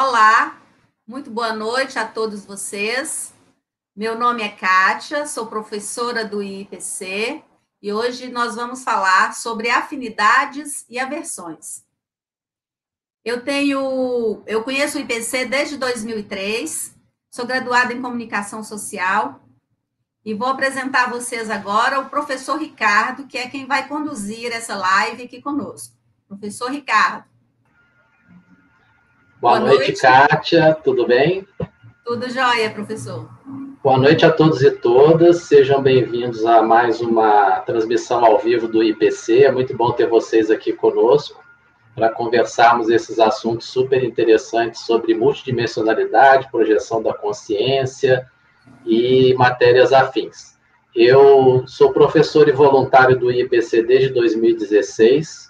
Olá, muito boa noite a todos vocês. Meu nome é Kátia, sou professora do IPC e hoje nós vamos falar sobre afinidades e aversões. Eu tenho, eu conheço o IPC desde 2003, sou graduada em comunicação social e vou apresentar a vocês agora o professor Ricardo, que é quem vai conduzir essa live aqui conosco. Professor Ricardo. Boa, Boa noite, noite, Kátia, tudo bem? Tudo jóia, professor. Boa noite a todos e todas, sejam bem-vindos a mais uma transmissão ao vivo do IPC. É muito bom ter vocês aqui conosco para conversarmos esses assuntos super interessantes sobre multidimensionalidade, projeção da consciência e matérias afins. Eu sou professor e voluntário do IPC desde 2016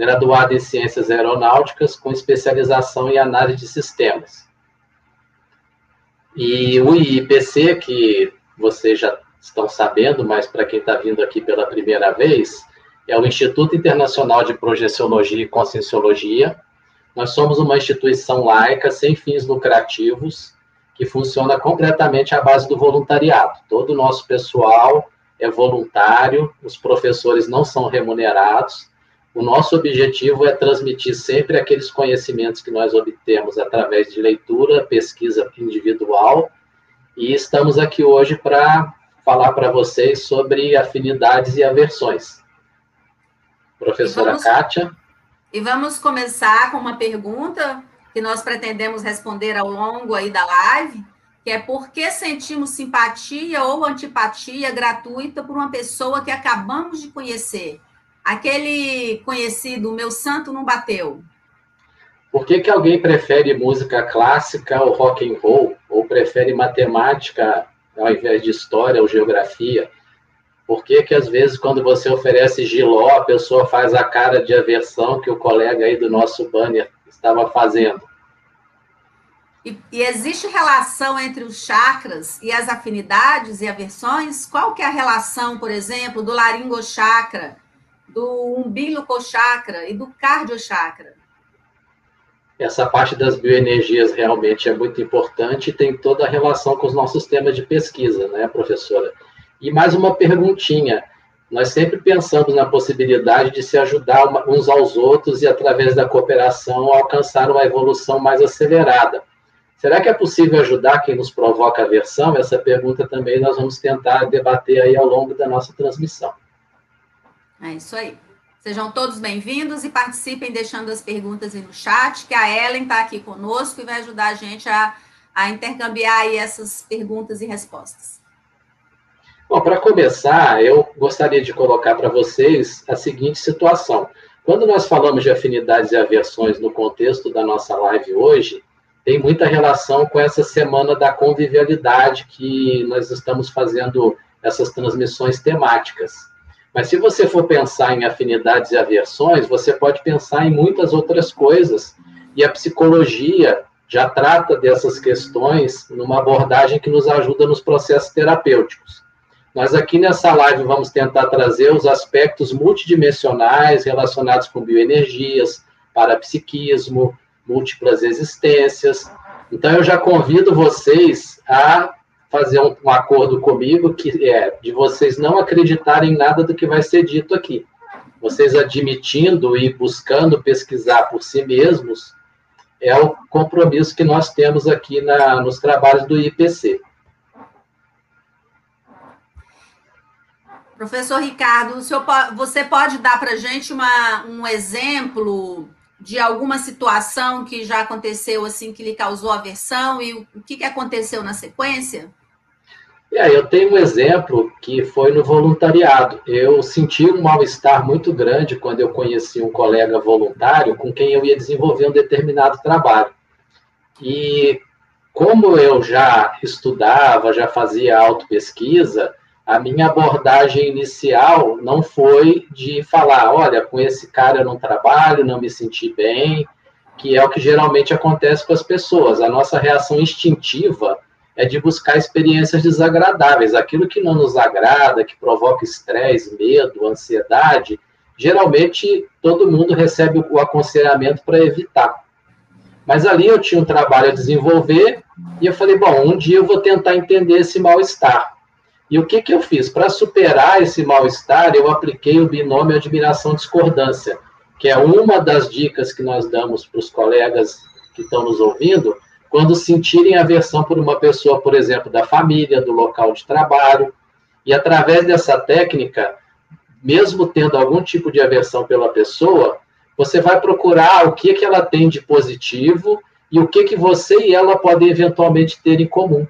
graduado em Ciências Aeronáuticas, com especialização em análise de sistemas. E o IPC, que vocês já estão sabendo, mas para quem está vindo aqui pela primeira vez, é o Instituto Internacional de Projeciologia e Conscienciologia. Nós somos uma instituição laica, sem fins lucrativos, que funciona completamente à base do voluntariado. Todo o nosso pessoal é voluntário, os professores não são remunerados, o nosso objetivo é transmitir sempre aqueles conhecimentos que nós obtemos através de leitura, pesquisa individual, e estamos aqui hoje para falar para vocês sobre afinidades e aversões. Professora e vamos, Kátia. E vamos começar com uma pergunta que nós pretendemos responder ao longo aí da live, que é por que sentimos simpatia ou antipatia gratuita por uma pessoa que acabamos de conhecer? Aquele conhecido, meu santo não bateu. Por que, que alguém prefere música clássica ou rock and roll? Ou prefere matemática ao invés de história ou geografia? Por que, que às vezes, quando você oferece giló, a pessoa faz a cara de aversão que o colega aí do nosso banner estava fazendo? E, e, existe relação entre os chakras e as afinidades e aversões? Qual que é a relação, por exemplo, do laringochakra do umbilical chakra e do cardiochakra. Essa parte das bioenergias realmente é muito importante e tem toda a relação com os nossos temas de pesquisa, né, professora? E mais uma perguntinha. Nós sempre pensamos na possibilidade de se ajudar uns aos outros e, através da cooperação, alcançar uma evolução mais acelerada. Será que é possível ajudar quem nos provoca aversão? Essa pergunta também nós vamos tentar debater aí ao longo da nossa transmissão. É isso aí. Sejam todos bem-vindos e participem deixando as perguntas aí no chat, que a Ellen está aqui conosco e vai ajudar a gente a, a intercambiar aí essas perguntas e respostas. Bom, para começar, eu gostaria de colocar para vocês a seguinte situação. Quando nós falamos de afinidades e aversões no contexto da nossa live hoje, tem muita relação com essa semana da convivialidade que nós estamos fazendo essas transmissões temáticas. Mas se você for pensar em afinidades e aversões, você pode pensar em muitas outras coisas. E a psicologia já trata dessas questões numa abordagem que nos ajuda nos processos terapêuticos. Nós aqui nessa live vamos tentar trazer os aspectos multidimensionais relacionados com bioenergias, parapsiquismo, múltiplas existências. Então eu já convido vocês a fazer um, um, acordo comigo que é de vocês não acreditarem em nada do que vai ser dito aqui. Vocês admitindo e buscando pesquisar por si mesmos é o compromisso que nós temos aqui na, nos trabalhos do IPC. Professor Ricardo, senhor, você pode dar para a gente uma, um exemplo de alguma situação que já aconteceu assim que lhe causou aversão e o que, que aconteceu na sequência? Aí eu tenho um exemplo que foi no voluntariado. Eu senti um mal-estar muito grande quando eu conheci um colega voluntário com quem eu ia desenvolver um determinado trabalho. E como eu já estudava, já fazia autopesquisa, a minha abordagem inicial não foi de falar, olha, com esse cara eu não trabalho, não me senti bem, que é o que geralmente acontece com as pessoas. A nossa reação instintiva é de buscar experiências desagradáveis, aquilo que não nos agrada, que provoca estresse, medo, ansiedade, geralmente todo mundo recebe o aconselhamento para evitar. Mas ali eu tinha um trabalho a desenvolver e eu falei, bom, um dia eu vou tentar entender esse mal-estar. E o que, que eu fiz? Para superar esse mal-estar, eu apliquei o binômio admiração-discordância, que é uma das dicas que nós damos para os colegas que estão nos ouvindo, quando sentirem aversão por uma pessoa, por exemplo, da família, do local de trabalho. E através dessa técnica, mesmo tendo algum tipo de aversão pela pessoa, você vai procurar o que, que ela tem de positivo e o que, que você e ela podem eventualmente ter em comum.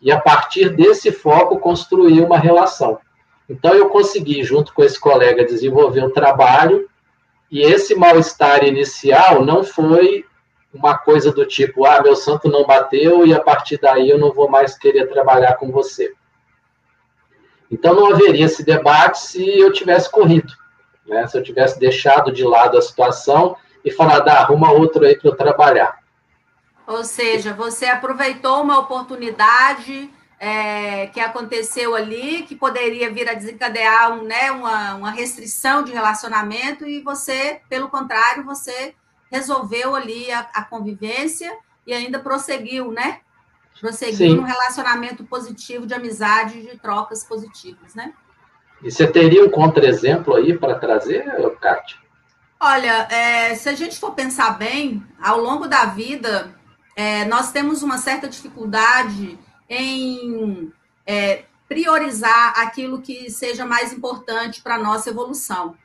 E a partir desse foco, construir uma relação. Então, eu consegui, junto com esse colega, desenvolver um trabalho, e esse mal-estar inicial não foi uma coisa do tipo, ah, meu santo não bateu e a partir daí eu não vou mais querer trabalhar com você. Então não haveria esse debate se eu tivesse corrido, né? se eu tivesse deixado de lado a situação e falado, ah, arruma outro aí para eu trabalhar. Ou seja, você aproveitou uma oportunidade é, que aconteceu ali, que poderia vir a desencadear um, né, uma, uma restrição de relacionamento, e você, pelo contrário, você resolveu ali a, a convivência e ainda prosseguiu, né? Prosseguiu Sim. num relacionamento positivo de amizade, de trocas positivas, né? E você teria um contra-exemplo aí para trazer, Kátia? Olha, é, se a gente for pensar bem, ao longo da vida, é, nós temos uma certa dificuldade em é, priorizar aquilo que seja mais importante para a nossa evolução.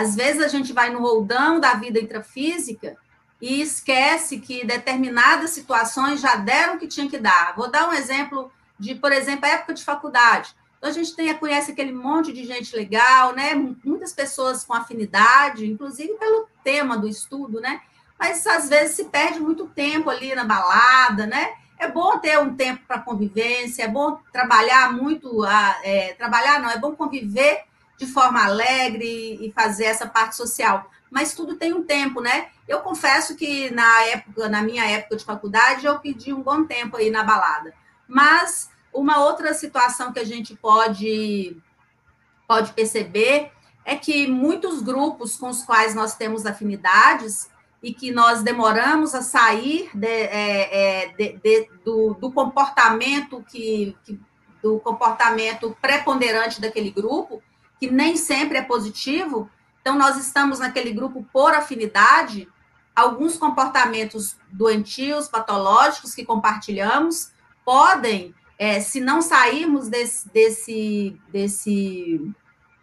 Às vezes a gente vai no roldão da vida intrafísica e esquece que determinadas situações já deram o que tinha que dar. Vou dar um exemplo de, por exemplo, a época de faculdade. Então, a gente tem, conhece aquele monte de gente legal, né? Muitas pessoas com afinidade, inclusive pelo tema do estudo, né? Mas às vezes se perde muito tempo ali na balada, né? É bom ter um tempo para convivência, é bom trabalhar muito, é, trabalhar não, é bom conviver de forma alegre e fazer essa parte social. Mas tudo tem um tempo, né? Eu confesso que na época, na minha época de faculdade, eu pedi um bom tempo aí na balada. Mas uma outra situação que a gente pode pode perceber é que muitos grupos com os quais nós temos afinidades e que nós demoramos a sair de, é, é, de, de, do, do, comportamento que, que, do comportamento preponderante daquele grupo, que nem sempre é positivo. Então, nós estamos naquele grupo por afinidade, alguns comportamentos doentios, patológicos que compartilhamos, podem, é, se não sairmos desse, desse, desse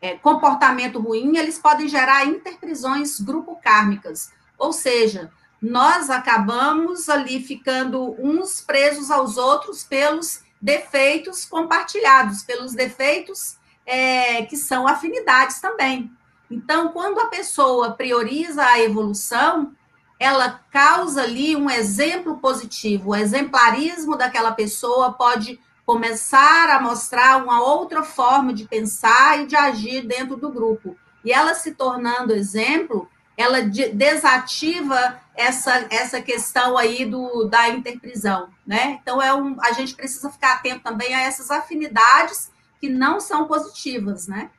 é, comportamento ruim, eles podem gerar interprisões grupo-kármicas. Ou seja, nós acabamos ali ficando uns presos aos outros pelos defeitos compartilhados, pelos defeitos é, que são afinidades também. Então, quando a pessoa prioriza a evolução, ela causa ali um exemplo positivo. O exemplarismo daquela pessoa pode começar a mostrar uma outra forma de pensar e de agir dentro do grupo. E ela se tornando exemplo, ela desativa essa, essa questão aí do, da interprisão, né? Então, é um, a gente precisa ficar atento também a essas afinidades que não são positivas, né?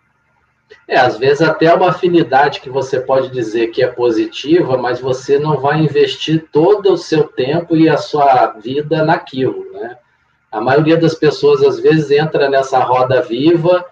É, às vezes até uma afinidade que você pode dizer que é positiva, mas você não vai investir todo o seu tempo e a sua vida naquilo, né? A maioria das pessoas, às vezes, entra nessa roda viva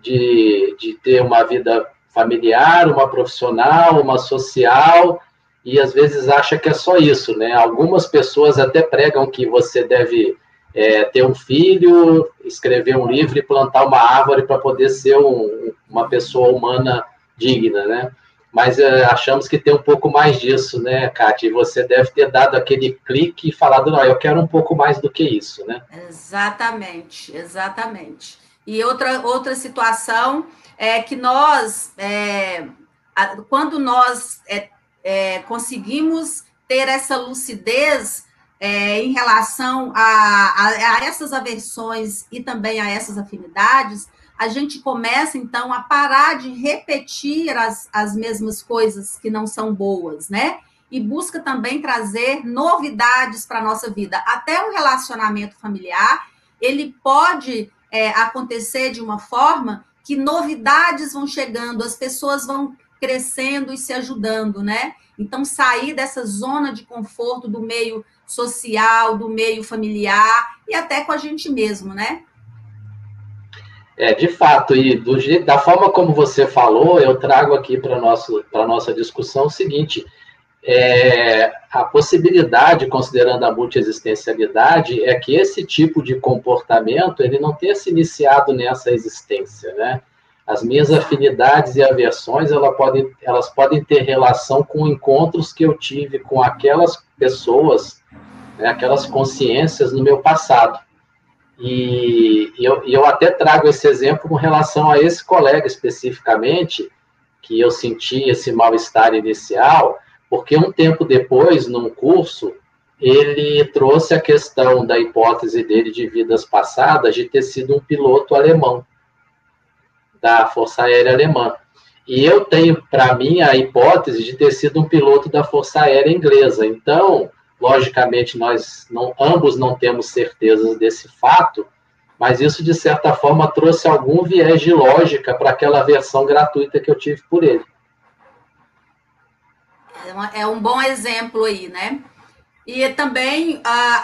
de, de ter uma vida familiar, uma profissional, uma social, e às vezes acha que é só isso, né? Algumas pessoas até pregam que você deve é, ter um filho, escrever um livro e plantar uma árvore para poder ser um, uma pessoa humana digna, né? Mas é, achamos que tem um pouco mais disso, né, Kátia? E você deve ter dado aquele clique e falado, não, eu quero um pouco mais do que isso, né? Exatamente, exatamente. E outra, outra situação é que nós, é, quando nós é, é, conseguimos ter essa lucidez é, em relação a, a, a, essas aversões e também a essas afinidades, a gente começa, então, a parar de repetir as, as mesmas coisas que não são boas, né? E busca também trazer novidades para a nossa vida. Até o relacionamento familiar, ele pode é, acontecer de uma forma que novidades vão chegando, as pessoas vão crescendo e se ajudando, né? Então, sair dessa zona de conforto do meio social, do meio familiar e até com a gente mesmo, né? É, de fato, e do, da forma como você falou, eu trago aqui para a nossa discussão o seguinte: é, a possibilidade, considerando a multiexistencialidade, é que esse tipo de comportamento ele não tenha se iniciado nessa existência, né? As minhas afinidades e aversões, elas podem, elas podem ter relação com encontros que eu tive com aquelas pessoas, né, aquelas consciências no meu passado. E, e, eu, e eu até trago esse exemplo com relação a esse colega especificamente, que eu senti esse mal-estar inicial, porque um tempo depois, num curso, ele trouxe a questão da hipótese dele de vidas passadas de ter sido um piloto alemão da Força Aérea Alemã. E eu tenho, para mim, a hipótese de ter sido um piloto da Força Aérea Inglesa. Então, logicamente, nós não, ambos não temos certezas desse fato, mas isso, de certa forma, trouxe algum viés de lógica para aquela versão gratuita que eu tive por ele. É, é um bom exemplo aí, né? E também uh,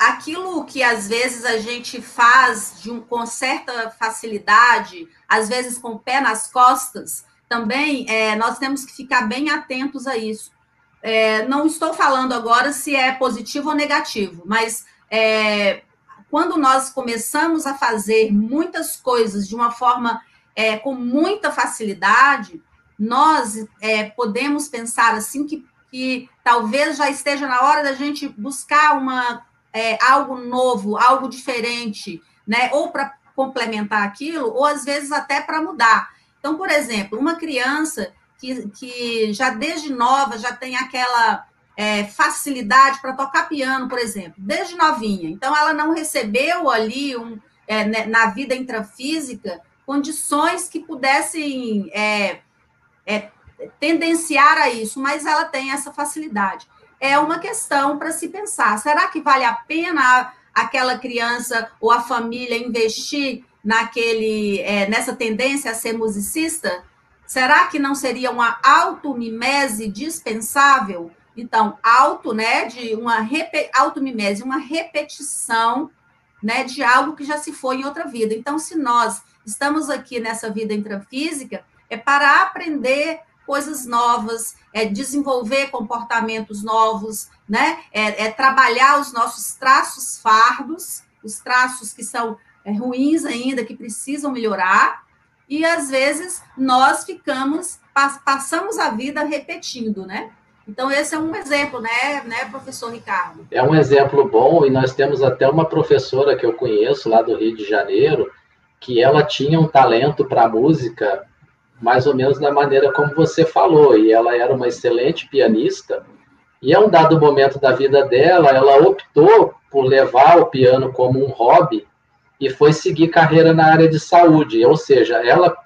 aquilo que às vezes a gente faz de um, com certa facilidade, às vezes com o pé nas costas, também é, nós temos que ficar bem atentos a isso. É, não estou falando agora se é positivo ou negativo, mas é, quando nós começamos a fazer muitas coisas de uma forma é, com muita facilidade, nós é, podemos pensar assim que que talvez já esteja na hora da gente buscar uma, é, algo novo, algo diferente, né? Ou para complementar aquilo, ou às vezes até para mudar. Então, por exemplo, uma criança que, que já desde nova já tem aquela é, facilidade para tocar piano, por exemplo, desde novinha. Então, ela não recebeu ali um, é, né, na vida intrafísica condições que pudessem é, é tendenciar a isso, mas ela tem essa facilidade. É uma questão para se pensar: será que vale a pena aquela criança ou a família investir naquele é, nessa tendência a ser musicista? Será que não seria uma automimese dispensável? Então, auto, né, de uma automimese, uma repetição, né, de algo que já se foi em outra vida. Então, se nós estamos aqui nessa vida intrafísica, é para aprender coisas novas, é desenvolver comportamentos novos, né? É, é trabalhar os nossos traços fardos, os traços que são é, ruins ainda, que precisam melhorar, e às vezes nós ficamos, passamos a vida repetindo, né? Então, esse é um exemplo, né, né, professor Ricardo? É um exemplo bom, e nós temos até uma professora que eu conheço lá do Rio de Janeiro, que ela tinha um talento para música mais ou menos da maneira como você falou, e ela era uma excelente pianista, e a um dado momento da vida dela, ela optou por levar o piano como um hobby e foi seguir carreira na área de saúde, ou seja, ela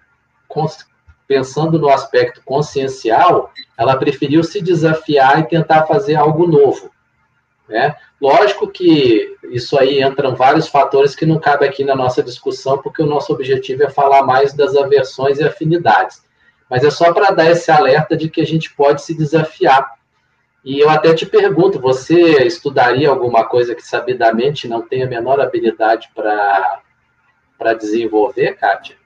pensando no aspecto consciencial, ela preferiu se desafiar e tentar fazer algo novo. Né? Lógico que isso aí entram vários fatores que não cabe aqui na nossa discussão, porque o nosso objetivo é falar mais das aversões e afinidades. Mas é só para dar esse alerta de que a gente pode se desafiar. E eu até te pergunto, você estudaria alguma coisa que sabidamente não tem a menor habilidade para desenvolver, Kátia?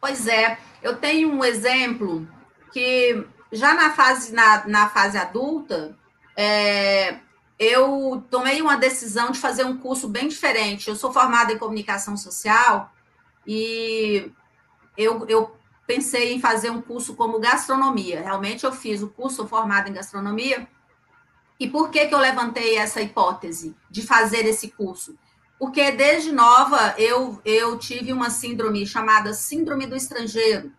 Pois é, eu tenho um exemplo que já na fase, na, na fase adulta, é, eu tomei uma decisão de fazer um curso bem diferente. Eu sou formada em comunicação social e eu, eu pensei em fazer um curso como gastronomia. Realmente eu fiz o curso formado em gastronomia. E por que, que eu levantei essa hipótese de fazer esse curso? Porque desde nova eu, eu tive uma síndrome chamada Síndrome do Estrangeiro.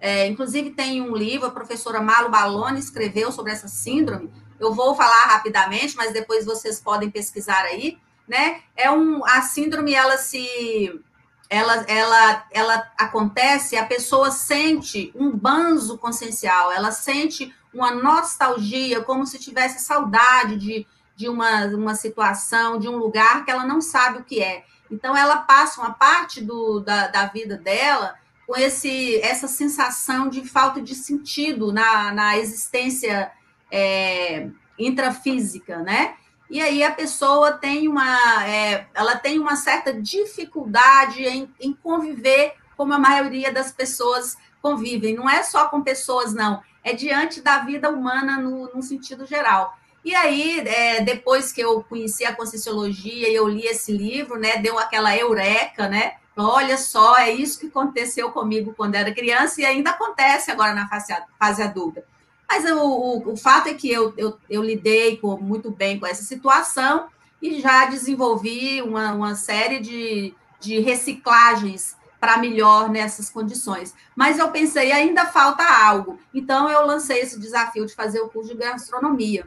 É, inclusive, tem um livro, a professora Malu Baloni escreveu sobre essa síndrome, eu vou falar rapidamente, mas depois vocês podem pesquisar aí, né? É um a síndrome ela se ela ela ela acontece, a pessoa sente um banzo consciencial, ela sente uma nostalgia, como se tivesse saudade de, de uma, uma situação, de um lugar que ela não sabe o que é. Então, ela passa uma parte do, da, da vida dela com esse, essa sensação de falta de sentido na, na existência é, intrafísica, né? E aí a pessoa tem uma, é, ela tem uma certa dificuldade em, em conviver como a maioria das pessoas convivem. Não é só com pessoas, não. É diante da vida humana no, no sentido geral. E aí, é, depois que eu conheci a Conscienciologia e eu li esse livro, né, deu aquela eureka, né? Olha só, é isso que aconteceu comigo quando era criança e ainda acontece agora na fase, fase adulta. Mas o, o, fato é que eu, eu, eu lidei com, muito bem com essa situação e já desenvolvi uma, uma série de, de reciclagens para melhor nessas condições. Mas eu pensei, ainda falta algo. Então, eu lancei esse desafio de fazer o curso de gastronomia.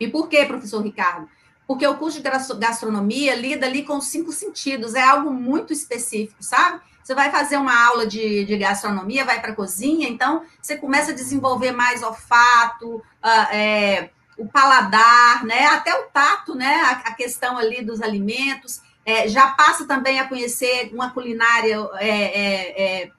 E por quê, professor Ricardo? Porque o curso de gastronomia lida ali com os cinco sentidos, é algo muito específico, sabe? Você vai fazer uma aula de, de gastronomia, vai para a cozinha, então você começa a desenvolver mais olfato, uh, é, o paladar, né? Até o tato, né? A, a questão ali dos alimentos. É, já passa também a conhecer uma culinária é, é, é,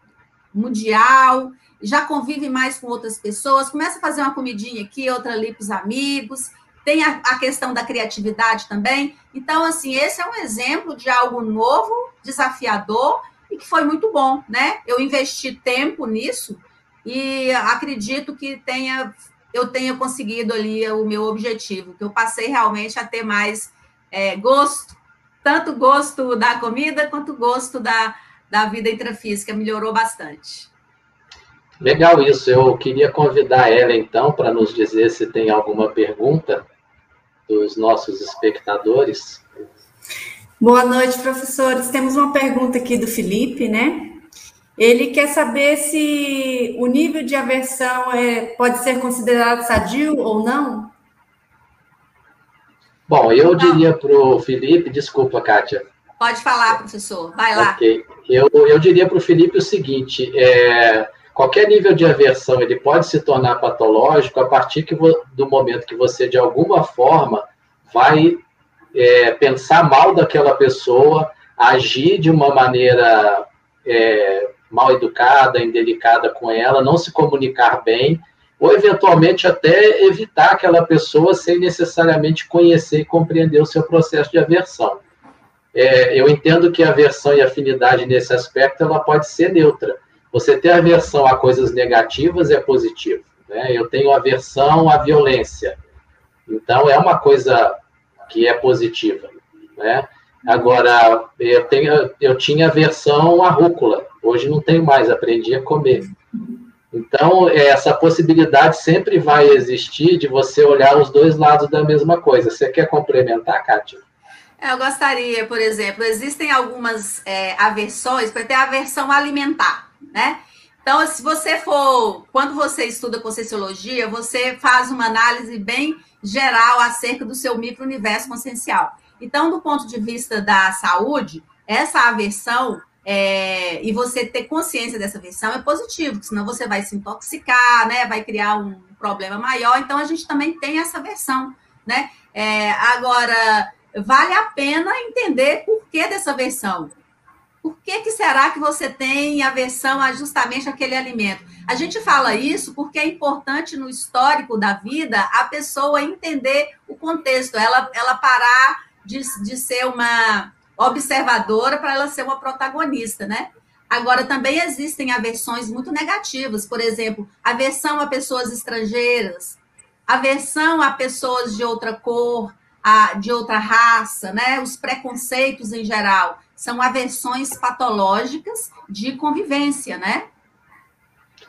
mundial, já convive mais com outras pessoas, começa a fazer uma comidinha aqui, outra ali para os amigos. Tem a, a, questão da criatividade também. Então, assim, esse é um exemplo de algo novo, desafiador e que foi muito bom, né? Eu investi tempo nisso e acredito que tenha eu tenha conseguido ali o meu objetivo, que eu passei realmente a ter mais é, gosto, tanto gosto da comida quanto gosto da, da vida intrafísica, melhorou bastante. Legal isso. Eu queria convidar ela, então, para nos dizer se tem alguma pergunta dos nossos espectadores. Boa noite, professores. Temos uma pergunta aqui do Felipe, né? Ele quer saber se o nível de aversão é, pode ser considerado sadio ou não? Bom, eu diria para o Felipe, desculpa, Kátia. Pode falar, professor, vai lá. Ok. Eu, eu diria para o Felipe o seguinte: é, qualquer nível de aversão ele pode se tornar patológico a partir que, do momento que você, de alguma forma, vai é, pensar mal daquela pessoa, agir de uma maneira é, mal educada, indelicada com ela, não se comunicar bem, ou eventualmente até evitar aquela pessoa sem necessariamente conhecer e compreender o seu processo de aversão. É, eu entendo que a aversão e afinidade nesse aspecto ela pode ser neutra. Você ter aversão a coisas negativas é positivo. Né? Eu tenho aversão à violência. Então, é uma coisa que é positiva, né? Agora, eu, tenho, eu tinha versão à rúcula, hoje não tenho mais, aprendi a comer. Então, essa possibilidade sempre vai existir de você olhar os dois lados da mesma coisa. Você quer complementar, Kátia? Eu gostaria, por exemplo, existem algumas é, aversões, para ter aversão alimentar, né? Então, se você for, quando você estuda Conscienciologia, você faz uma análise bem geral acerca do seu micro-universo consciencial. Então, do ponto de vista da saúde, essa aversão é, e você ter consciência dessa aversão é positivo, senão você vai se intoxicar, né? Vai criar um problema maior. Então, a gente também tem essa aversão, né? É, agora, vale a pena entender por que dessa aversão. Por que, que será que você tem aversão a justamente aquele alimento? A gente fala isso porque é importante no histórico da vida a pessoa entender o contexto, ela, ela parar de, de ser uma observadora para ela ser uma protagonista, né? Agora, também existem aversões muito negativas, por exemplo, aversão a pessoas estrangeiras, aversão a pessoas de outra cor, a, de outra raça, né? Os preconceitos em geral são aversões patológicas de convivência, né?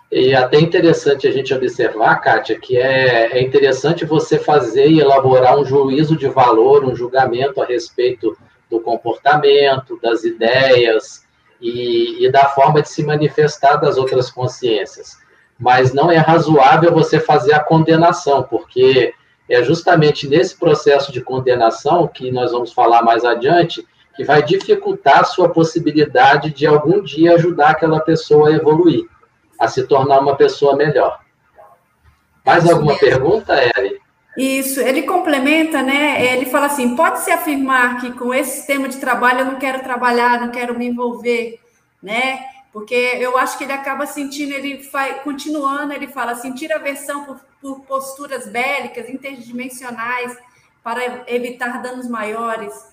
E até interessante a gente observar, Kátia, que é, é interessante você fazer e elaborar um juízo de valor, um julgamento a respeito do comportamento, das ideias e, e da forma de se manifestar das outras consciências. Mas não é razoável você fazer a condenação, porque é justamente nesse processo de condenação, que nós vamos falar mais adiante, que vai dificultar a sua possibilidade de algum dia ajudar aquela pessoa a evoluir, a se tornar uma pessoa melhor. Mais alguma pergunta, Eri? Isso, ele complementa, né? Ele fala assim: pode-se afirmar que com esse sistema de trabalho eu não quero trabalhar, não quero me envolver, né? Porque eu acho que ele acaba sentindo, ele vai continuando, ele fala sentir aversão por, por posturas bélicas, interdimensionais, para evitar danos maiores.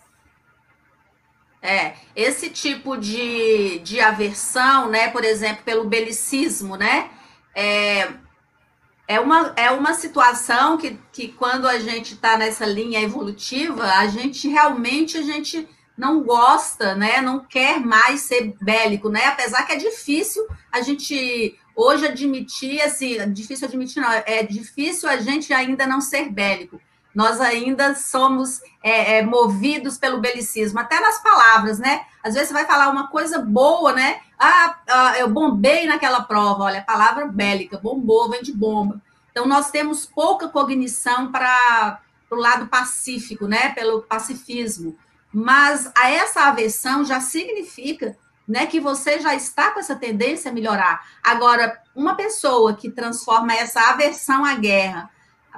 É, esse tipo de, de aversão, né, por exemplo, pelo belicismo, né, é, é, uma, é uma situação que, que quando a gente está nessa linha evolutiva, a gente realmente, a gente não gosta, né, não quer mais ser bélico, né, apesar que é difícil a gente hoje admitir, assim, difícil admitir não, é difícil a gente ainda não ser bélico, nós ainda somos é, é, movidos pelo belicismo, até nas palavras, né? Às vezes você vai falar uma coisa boa, né? Ah, ah eu bombei naquela prova, olha, palavra bélica, bombou, vem de bomba. Então, nós temos pouca cognição para o lado pacífico, né? Pelo pacifismo. Mas a essa aversão já significa né, que você já está com essa tendência a melhorar. Agora, uma pessoa que transforma essa aversão à guerra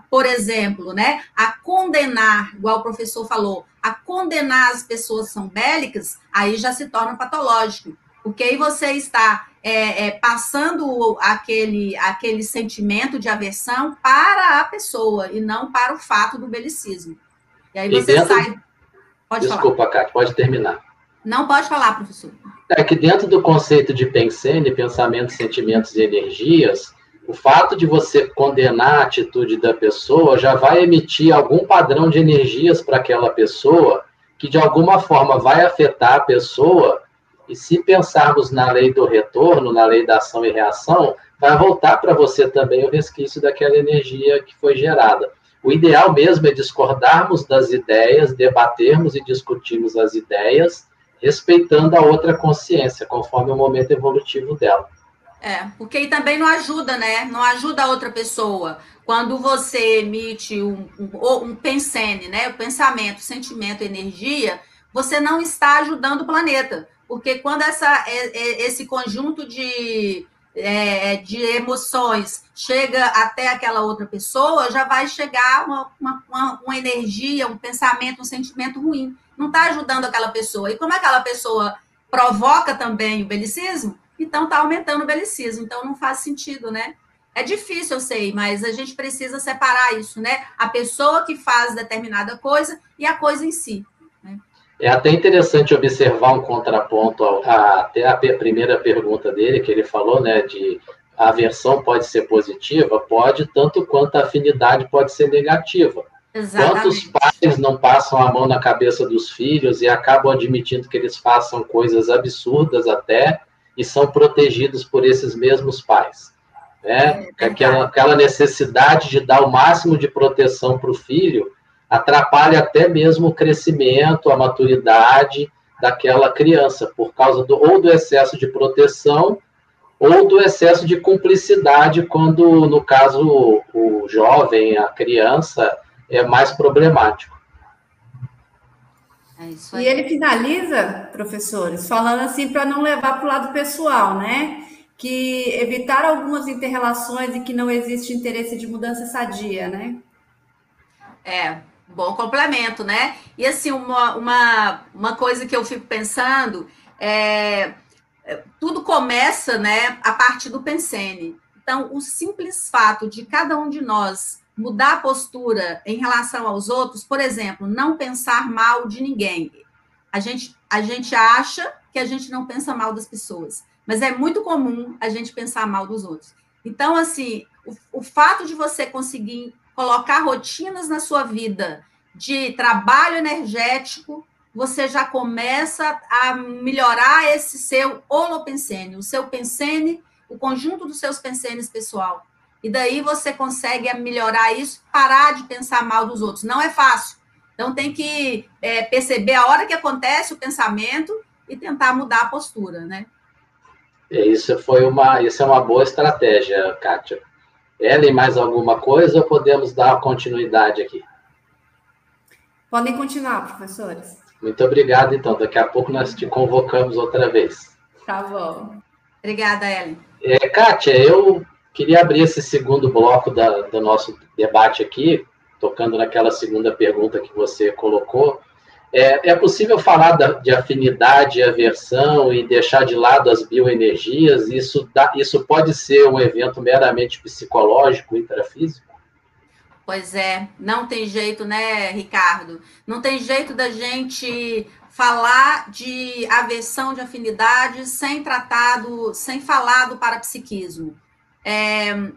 por exemplo, né, a condenar, igual o professor falou, a condenar as pessoas que são bélicas, aí já se torna patológico, porque aí você está é, é, passando aquele, aquele sentimento de aversão para a pessoa e não para o fato do belicismo. E aí você e dentro... sai. Pode Desculpa, falar. Cátia, pode terminar. Não pode falar, professor. É que dentro do conceito de pensene, pensamentos, sentimentos e energias, o fato de você condenar a atitude da pessoa já vai emitir algum padrão de energias para aquela pessoa que de alguma forma vai afetar a pessoa. E se pensarmos na lei do retorno, na lei da ação e reação, vai voltar para você também o resquício daquela energia que foi gerada. O ideal mesmo é discordarmos das ideias, debatermos e discutirmos as ideias, respeitando a outra consciência, conforme o momento evolutivo dela. É, porque aí também não ajuda, né? Não ajuda a outra pessoa. Quando você emite um, um, um pensene, né? O pensamento, sentimento, energia, você não está ajudando o planeta. Porque quando essa, esse conjunto de, é, de emoções chega até aquela outra pessoa, já vai chegar uma, uma, uma energia, um pensamento, um sentimento ruim. Não está ajudando aquela pessoa. E como aquela pessoa provoca também o belicismo, então está aumentando o belicismo, então não faz sentido, né? É difícil, eu sei, mas a gente precisa separar isso, né? A pessoa que faz determinada coisa e a coisa em si. Né? É até interessante observar um contraponto até a primeira pergunta dele, que ele falou, né, de a aversão pode ser positiva, pode, tanto quanto a afinidade pode ser negativa. Exatamente. Quantos pais não passam a mão na cabeça dos filhos e acabam admitindo que eles façam coisas absurdas até, e são protegidos por esses mesmos pais. Né? É aquela, aquela necessidade de dar o máximo de proteção para o filho atrapalha até mesmo o crescimento, a maturidade daquela criança, por causa do, ou do excesso de proteção ou do excesso de cumplicidade, quando, no caso, o, o jovem, a criança, é mais problemático. É e ele finaliza, professores, falando assim para não levar para o lado pessoal, né? Que evitar algumas interrelações e que não existe interesse de mudança sadia, né? É, bom complemento, né? E assim, uma, uma, uma coisa que eu fico pensando é, é tudo começa né, a partir do pensene. Então, o simples fato de cada um de nós mudar a postura em relação aos outros, por exemplo, não pensar mal de ninguém. A gente, a gente acha que a gente não pensa mal das pessoas, mas é muito comum a gente pensar mal dos outros. Então, assim, o, o fato de você conseguir colocar rotinas na sua vida de trabalho energético, você já começa a melhorar esse seu holopensene, o seu pensene, o conjunto dos seus pensenes pessoal. E daí você consegue melhorar isso, parar de pensar mal dos outros. Não é fácil. Então tem que é, perceber a hora que acontece o pensamento e tentar mudar a postura, né? É, isso foi uma, isso é uma boa estratégia, Kátia. Ellen, mais alguma coisa ou podemos dar continuidade aqui? Podem continuar, professores. Muito obrigado, então. Daqui a pouco nós te convocamos outra vez. Tá bom. Obrigada, Ellen. É, Kátia, eu Queria abrir esse segundo bloco da, do nosso debate aqui, tocando naquela segunda pergunta que você colocou. É, é possível falar da, de afinidade e aversão e deixar de lado as bioenergias? Isso, dá, isso pode ser um evento meramente psicológico, intrafísico? Pois é, não tem jeito, né, Ricardo? Não tem jeito da gente falar de aversão de afinidade sem tratado, sem falar do parapsiquismo. É,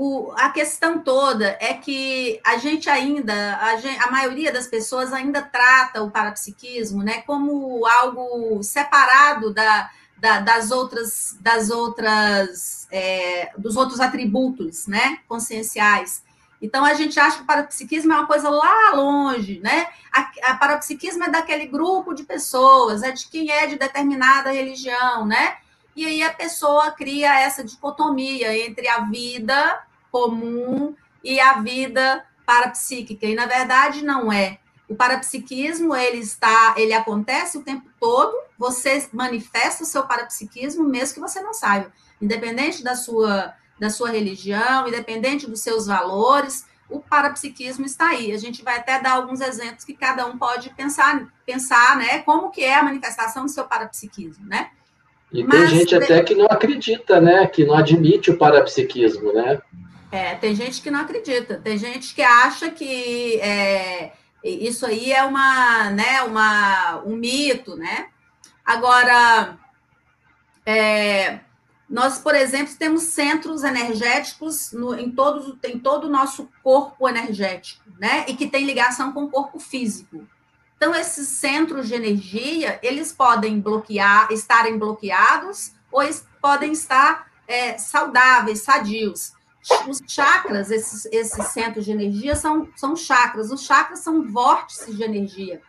o, a questão toda é que a gente ainda, a, gente, a, maioria das pessoas ainda trata o parapsiquismo né, como algo separado da, da, das outras, das outras, é, dos outros atributos né, conscienciais. Então a gente acha que o parapsiquismo é uma coisa lá longe, né? A, a parapsiquismo é daquele grupo de pessoas, é de quem é de determinada religião, né? E aí a pessoa cria essa dicotomia entre a vida comum e a vida parapsíquica. E na verdade não é. O parapsiquismo ele está, ele acontece o tempo todo. Você manifesta o seu parapsiquismo mesmo que você não saiba, independente da sua da sua religião, independente dos seus valores, o parapsiquismo está aí. A gente vai até dar alguns exemplos que cada um pode pensar, pensar, né, como que é a manifestação do seu parapsiquismo, né? E Mas, tem gente até que não acredita, né, que não admite o parapsiquismo, né? É, tem gente que não acredita, tem gente que acha que é, isso aí é uma, né, uma, um mito, né? Agora, é, nós, por exemplo, temos centros energéticos no, em, todos, em todo o nosso corpo energético, né? E que tem ligação com o corpo físico. Então, esses centros de energia, eles podem bloquear, estarem bloqueados ou podem estar é, saudáveis, sadios os chakras, esses, esses centros de energia, são, são chakras. Os chakras são vórtices de energia.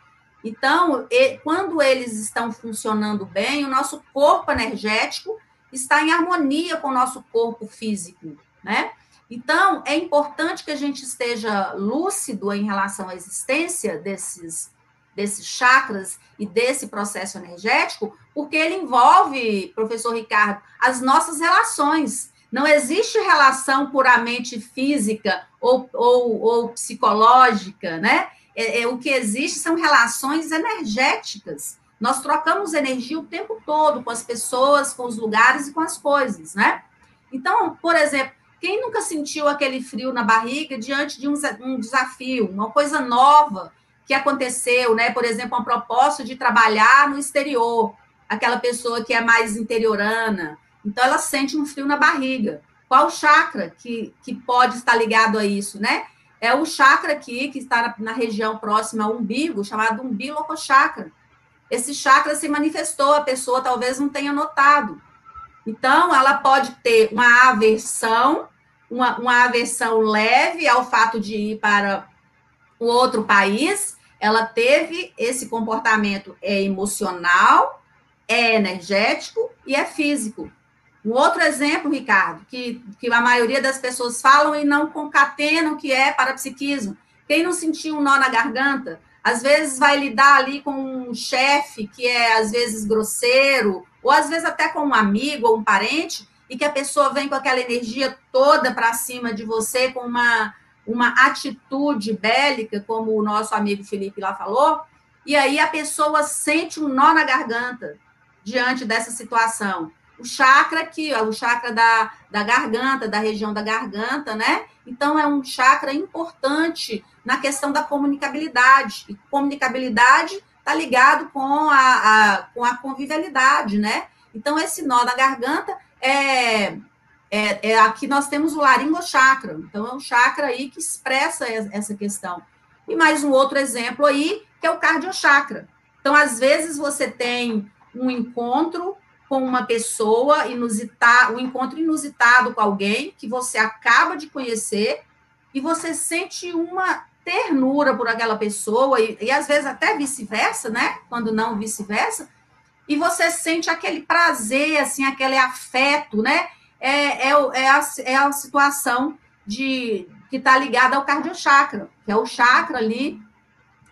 Então, quando eles estão funcionando bem, o nosso corpo energético está em harmonia com o nosso corpo físico, né? Então, é importante que a gente esteja lúcido em relação à existência desses, desses chakras e desse processo energético, porque ele envolve, professor Ricardo, as nossas relações. Não existe relação puramente física ou, ou, ou psicológica, né? É, é, o que existe são relações energéticas. Nós trocamos energia o tempo todo com as pessoas, com os lugares e com as coisas, né? Então, por exemplo, quem nunca sentiu aquele frio na barriga diante de um, um desafio, uma coisa nova que aconteceu, né? Por exemplo, uma proposta de trabalhar no exterior, aquela pessoa que é mais interiorana, então, ela sente um frio na barriga. Qual chakra que, que pode estar ligado a isso, né? É o chakra aqui, que está na, na região próxima ao umbigo, chamado umbilocochakra. Esse chakra se manifestou, a pessoa talvez não tenha notado. Então, ela pode ter uma aversão, uma, uma aversão leve ao fato de ir para o outro país. Ela teve esse comportamento é emocional, é energético e é físico. Um outro exemplo, Ricardo, que, que a maioria das pessoas falam e não concatenam que é parapsiquismo. Quem não sentiu um nó na garganta, às vezes vai lidar ali com um chefe que é, às vezes, grosseiro, ou às vezes até com um amigo ou um parente, e que a pessoa vem com aquela energia toda para cima de você, com uma, uma atitude bélica, como o nosso amigo Felipe lá falou, e aí a pessoa sente um nó na garganta diante dessa situação o chakra aqui, ó, o chakra da, da garganta, da região da garganta, né? Então, é um chakra importante na questão da comunicabilidade. E comunicabilidade está ligado com a, a, com a convivialidade, né? Então, esse nó da garganta é, é, é aqui nós temos o laringochakra. Então, é um chakra aí que expressa essa questão. E mais um outro exemplo aí, que é o cardiochakra. Então, às vezes, você tem um encontro com uma pessoa inusitada, um encontro inusitado com alguém que você acaba de conhecer e você sente uma ternura por aquela pessoa e, e às vezes até vice-versa, né? Quando não vice-versa, e você sente aquele prazer, assim, aquele afeto, né? É, é, é, a, é a situação de que está ligada ao cardiochakra, que é o chakra ali,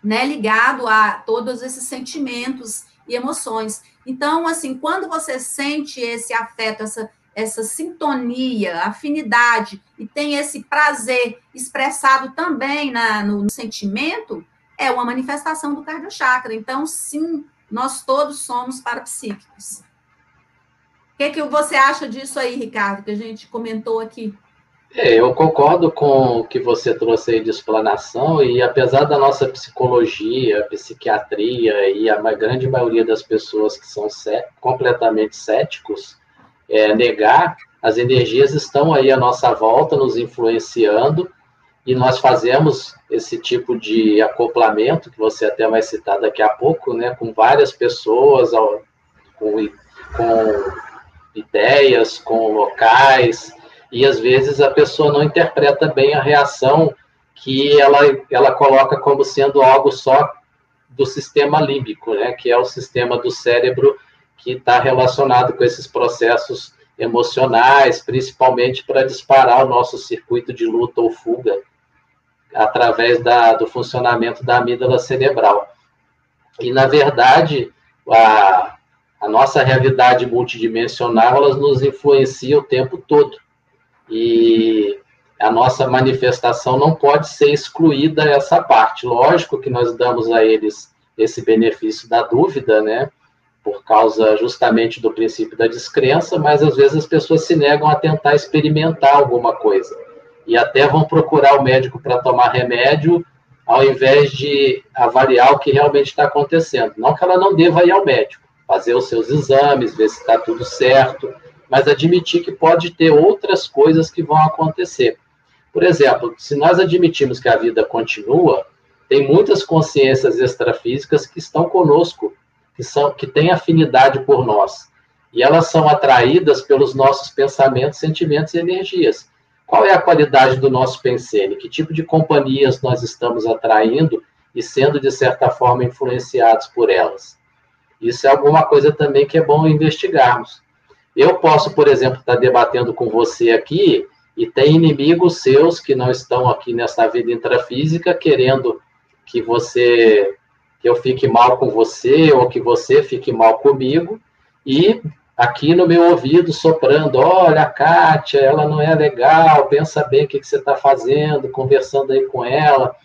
né? Ligado a todos esses sentimentos e emoções. Então, assim, quando você sente esse afeto, essa, essa sintonia, afinidade, e tem esse prazer expressado também na, no, no sentimento, é uma manifestação do cardiochakra. Então, sim, nós todos somos parapsíquicos. O que, que você acha disso aí, Ricardo, que a gente comentou aqui? É, eu concordo com o que você trouxe aí de explanação, e apesar da nossa psicologia, psiquiatria e a grande maioria das pessoas que são completamente céticos é, negar, as energias estão aí à nossa volta, nos influenciando, e nós fazemos esse tipo de acoplamento, que você até vai citar daqui a pouco, né, com várias pessoas, com, com ideias, com locais, e às vezes a pessoa não interpreta bem a reação que ela, ela coloca como sendo algo só do sistema límbico, né, que é o sistema do cérebro que está relacionado com esses processos emocionais, principalmente para disparar o nosso circuito de luta ou fuga através da, do funcionamento da amígdala cerebral. E, na verdade, a, a nossa realidade multidimensional, elas nos influencia o tempo todo e a nossa manifestação não pode ser excluída essa parte. Lógico que nós damos a eles esse benefício da dúvida, né? Por causa justamente do princípio da descrença, mas às vezes as pessoas se negam a tentar experimentar alguma coisa. E até vão procurar o médico para tomar remédio, ao invés de avaliar o que realmente está acontecendo. Não que ela não deva ir ao médico, fazer os seus exames, ver se está tudo certo, mas admitir que pode ter outras coisas que vão acontecer. Por exemplo, se nós admitimos que a vida continua, tem muitas consciências extrafísicas que estão conosco, que são que têm afinidade por nós. E elas são atraídas pelos nossos pensamentos, sentimentos e energias. Qual é a qualidade do nosso pensene? Que tipo de companhias nós estamos atraindo e sendo, de certa forma, influenciados por elas? Isso é alguma coisa também que é bom investigarmos. Eu posso, por exemplo, estar debatendo com você aqui e tem inimigos seus que não estão aqui nessa vida intrafísica querendo que você que eu fique mal com você ou que você fique mal comigo e aqui no meu ouvido soprando, olha, Kátia, ela não é legal, pensa bem o que, que você está fazendo, conversando aí com ela.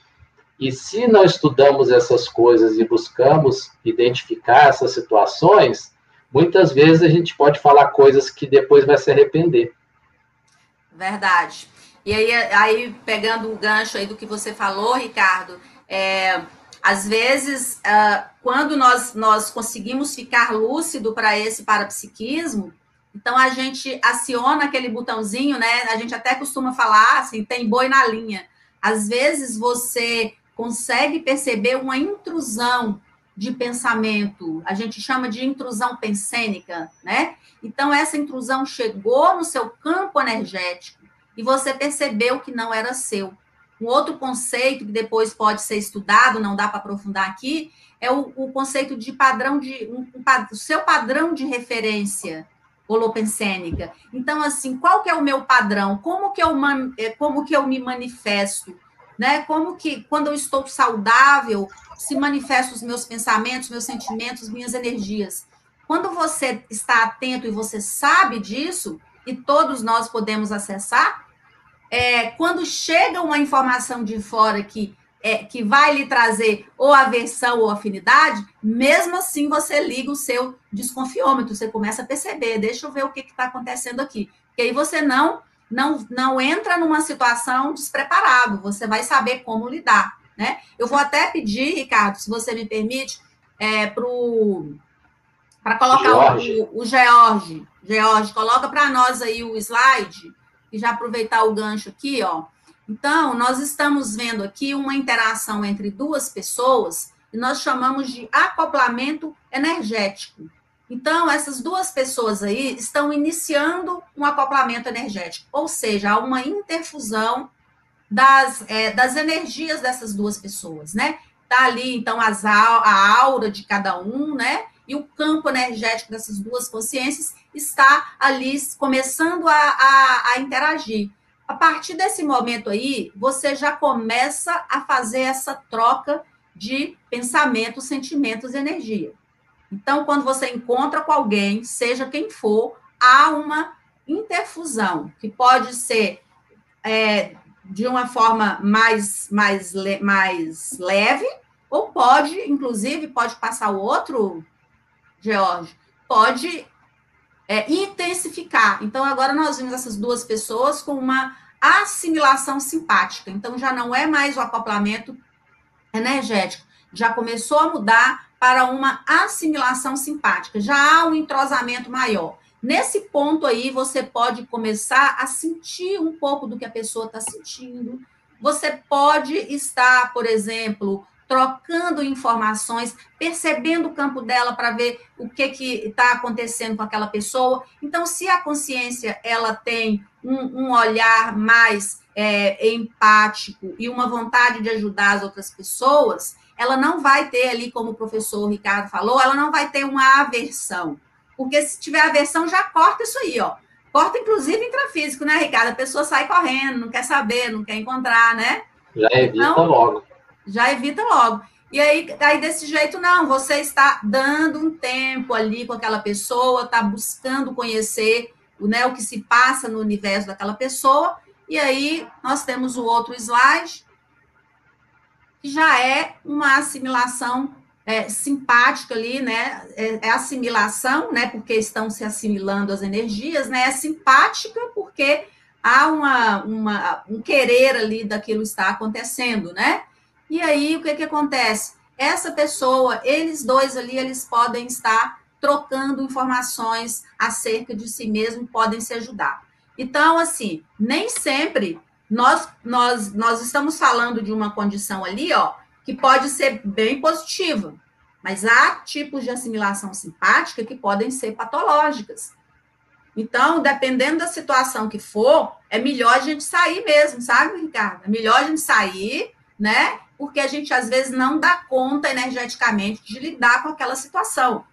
E se não estudamos essas coisas e buscamos identificar essas situações, muitas vezes a gente pode falar coisas que depois vai se arrepender. Verdade. E aí, aí pegando o gancho aí do que você falou, Ricardo, é, às vezes, uh, quando nós, nós conseguimos ficar lúcido para esse parapsiquismo, então a gente aciona aquele botãozinho, né? A gente até costuma falar assim, tem boi na linha. Às vezes você consegue perceber uma intrusão de pensamento, a gente chama de intrusão pensênica, né? Então, essa intrusão chegou no seu campo energético e você percebeu que não era seu. Um outro conceito que depois pode ser estudado, não dá para aprofundar aqui, é o, o, conceito de padrão de um, um, o seu padrão de referência holopensênica. Então, assim, qual que é o meu padrão? Como que eu, eh, como que eu me manifesto? Né? Como que, quando eu estou saudável, se manifestam os meus pensamentos, meus sentimentos, minhas energias. Quando você está atento e você sabe disso, e todos nós podemos acessar, é, quando chega uma informação de fora que, é, que vai lhe trazer ou aversão ou afinidade, mesmo assim você liga o seu desconfiômetro, você começa a perceber, deixa eu ver o que está acontecendo aqui. Porque aí você não, não, não entra numa situação despreparado, você vai saber como lidar. Né? Eu vou até pedir, Ricardo, se você me permite, é, para colocar George. O, o George. George, coloca para nós aí o slide, e já aproveitar o gancho aqui, ó. Então, nós estamos vendo aqui uma interação entre duas pessoas, e nós chamamos de acoplamento energético. Então, essas duas pessoas aí estão iniciando um acoplamento energético, ou seja, há uma interfusão das, é, das energias dessas duas pessoas, né? Tá ali, então, as, a aura de cada um, né? E o campo energético dessas duas consciências está ali começando a, a, a interagir. A partir desse momento aí, você já começa a fazer essa troca de pensamentos, sentimentos e energia. Então, quando você encontra com alguém, seja quem for, há uma interfusão, que pode ser é, de uma forma mais, mais, mais leve, Ou pode, inclusive, pode passar o outro, George, pode é, intensificar. Então, agora nós vimos essas duas pessoas com uma assimilação simpática. Então, já não é mais o acoplamento energético, já começou a mudar para uma assimilação simpática, já há um entrosamento maior. Nesse ponto aí, você pode começar a sentir um pouco do que a pessoa está sentindo. Você pode estar, por exemplo, trocando informações, percebendo o campo dela para ver o que está acontecendo com aquela pessoa. Então, se a consciência ela tem um, um olhar mais é, empático e uma vontade de ajudar as outras pessoas, ela não vai ter ali, como o professor Ricardo falou, ela não vai ter uma aversão. Porque se tiver aversão, já corta isso aí, ó. Corta, inclusive, intrafísico, né, Ricardo? A pessoa sai correndo, não quer saber, não quer encontrar, né? Já evita então, logo. Já evita logo. E aí, aí, desse jeito, não, você está dando um tempo ali com aquela pessoa, está buscando conhecer né, o que se passa no universo daquela pessoa. E aí, nós temos o outro slide, que já é uma assimilação é, simpática ali, né? É, é, assimilação, né? Porque estão se assimilando as energias, né? É simpática porque há uma, uma, um querer ali daquilo está acontecendo, né? E aí o que, que acontece? Essa pessoa, eles dois ali, eles podem estar trocando informações acerca de si mesmo, podem se ajudar. Então, assim, nem sempre nós, nós, nós estamos falando de uma condição ali, ó, que pode ser bem positiva, mas há tipos de assimilação simpática que podem ser patológicas. Então, dependendo da situação que for, é melhor a gente sair mesmo, sabe, Ricardo? É melhor a gente sair, né? Porque a gente às vezes não dá conta energeticamente de lidar com aquela situação,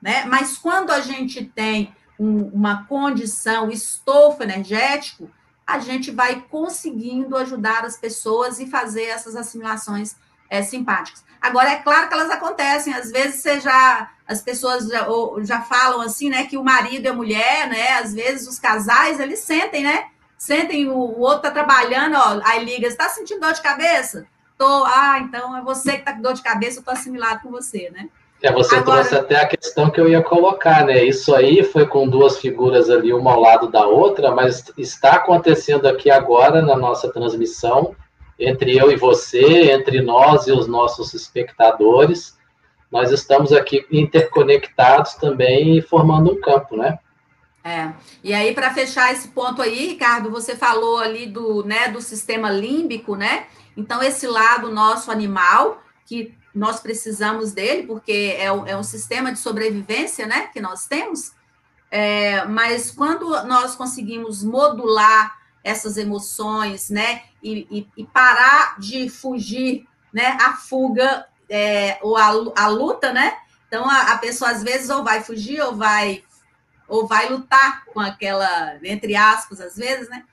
né? Mas quando a gente tem um, uma condição, estofo energético, a gente vai conseguindo ajudar as pessoas e fazer essas assimilações é, simpáticas. Agora, é claro que elas acontecem, às vezes você já, as pessoas já, ou, já falam assim, né, que o marido a mulher, né, às vezes os casais, eles sentem, né, sentem o, o outro tá trabalhando, ó, aí liga, você tá sentindo dor de cabeça? Tô, ah, então é você que tá com dor de cabeça, eu tô assimilado com você, né? É, você Agora... trouxe até a questão que eu ia colocar, né? Isso aí foi com duas figuras ali, uma ao lado da outra, mas está acontecendo aqui agora na nossa transmissão entre eu e você, entre nós e os nossos espectadores, nós estamos aqui interconectados também e formando um campo, né? É. E aí, para fechar esse ponto aí, Ricardo, você falou ali do, né, do sistema límbico, né? Então, esse lado nosso animal, que nós precisamos dele, porque é, é um sistema de sobrevivência, né, que nós temos. É, mas quando nós conseguimos modular essas emoções, né? E, e, e parar de fugir, né? A fuga é, ou a, a luta, né? Então a, a, pessoa às vezes ou vai fugir ou vai ou vai lutar com aquela, entre aspas, às vezes, né?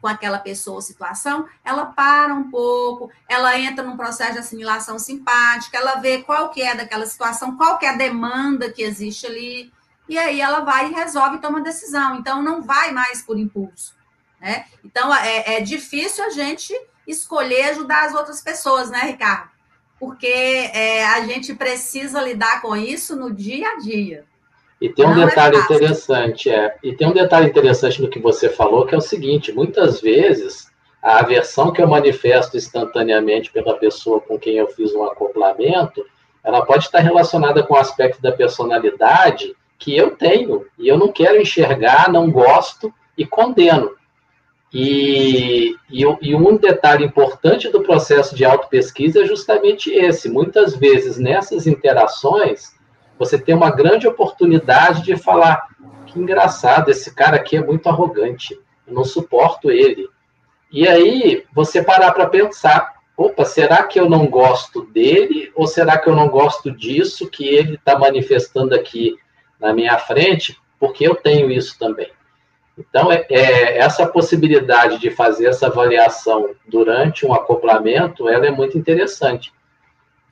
Com aquela pessoa ou situação, ela para um pouco, ela entra num processo de assimilação simpática, ela vê qual que é daquela situação, qual que é a demanda que existe ali, e aí ela vai e resolve e toma decisão. Então, não vai mais por impulso. Né? Então, é, é difícil a gente escolher ajudar as outras pessoas, né, Ricardo? Porque é, a gente precisa lidar com isso no dia a dia. E tem um Não é detalhe é interessante, é, e tem um detalhe interessante no que você falou, que é o seguinte: muitas vezes a aversão que eu manifesto instantaneamente pela pessoa com quem eu fiz um acoplamento, ela pode estar relacionada com o aspecto da personalidade que eu tenho, e eu não quero enxergar, não gosto e condeno. E, e, e, um detalhe importante do processo de autopesquisa é justamente esse. Muitas vezes, nessas interações, você tem uma grande oportunidade de falar: que engraçado, esse cara aqui é muito arrogante, eu não suporto ele. E aí, você parar para pensar: opa, será que eu não gosto dele? Ou será que eu não gosto disso que ele está manifestando aqui na minha frente? Porque eu tenho isso também. Então, é, é, essa possibilidade de fazer essa avaliação durante um acoplamento, ela é muito interessante.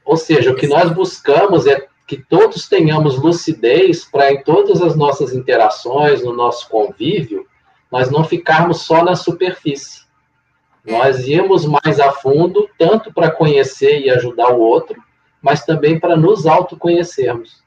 Ou seja, o que nós buscamos é que todos tenhamos lucidez para em todas as nossas interações, no nosso convívio, nós não ficarmos só na superfície. Nós íamos mais a fundo, tanto para conhecer e ajudar o outro, mas também para nos autoconhecermos.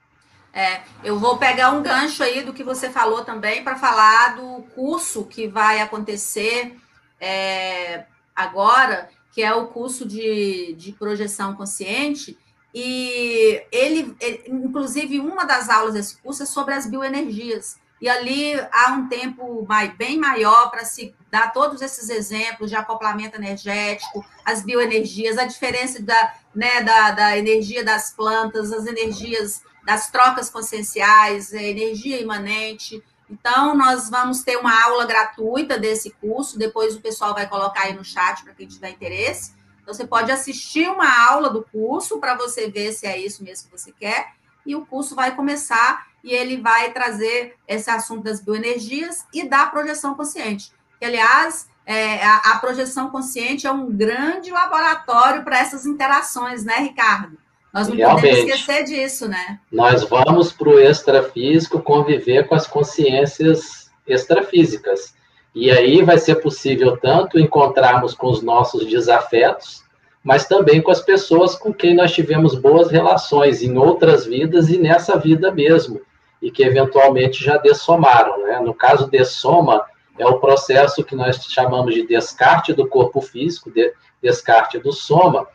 É, eu vou pegar um gancho aí do que você falou também para falar do curso que vai acontecer é, agora, que é o curso de, de projeção consciente. E ele, ele, inclusive, uma das aulas desse curso é sobre as bioenergias. E ali há um tempo mais, bem maior para se dar todos esses exemplos de acoplamento energético, as bioenergias, a diferença da, né, da, da energia das plantas, as energias das trocas conscienciais, a energia imanente. Então, nós vamos ter uma aula gratuita desse curso, depois o pessoal vai colocar aí no chat para quem tiver interesse. Então, você pode assistir uma aula do curso para você ver se é isso mesmo que você quer, e o curso vai começar e ele vai trazer esse assunto das bioenergias e da projeção consciente. Que, aliás, é, a, a, projeção consciente é um grande laboratório para essas interações, né, Ricardo? Nós não Realmente, podemos esquecer disso, né? Nós vamos para o extrafísico conviver com as consciências extrafísicas. E aí vai ser possível tanto encontrarmos com os nossos desafetos, mas também com as pessoas com quem nós tivemos boas relações em outras vidas e nessa vida mesmo e que eventualmente já dessomaram. Né? No caso dessoma, é o processo que nós chamamos de descarte do corpo físico, de, descarte do soma,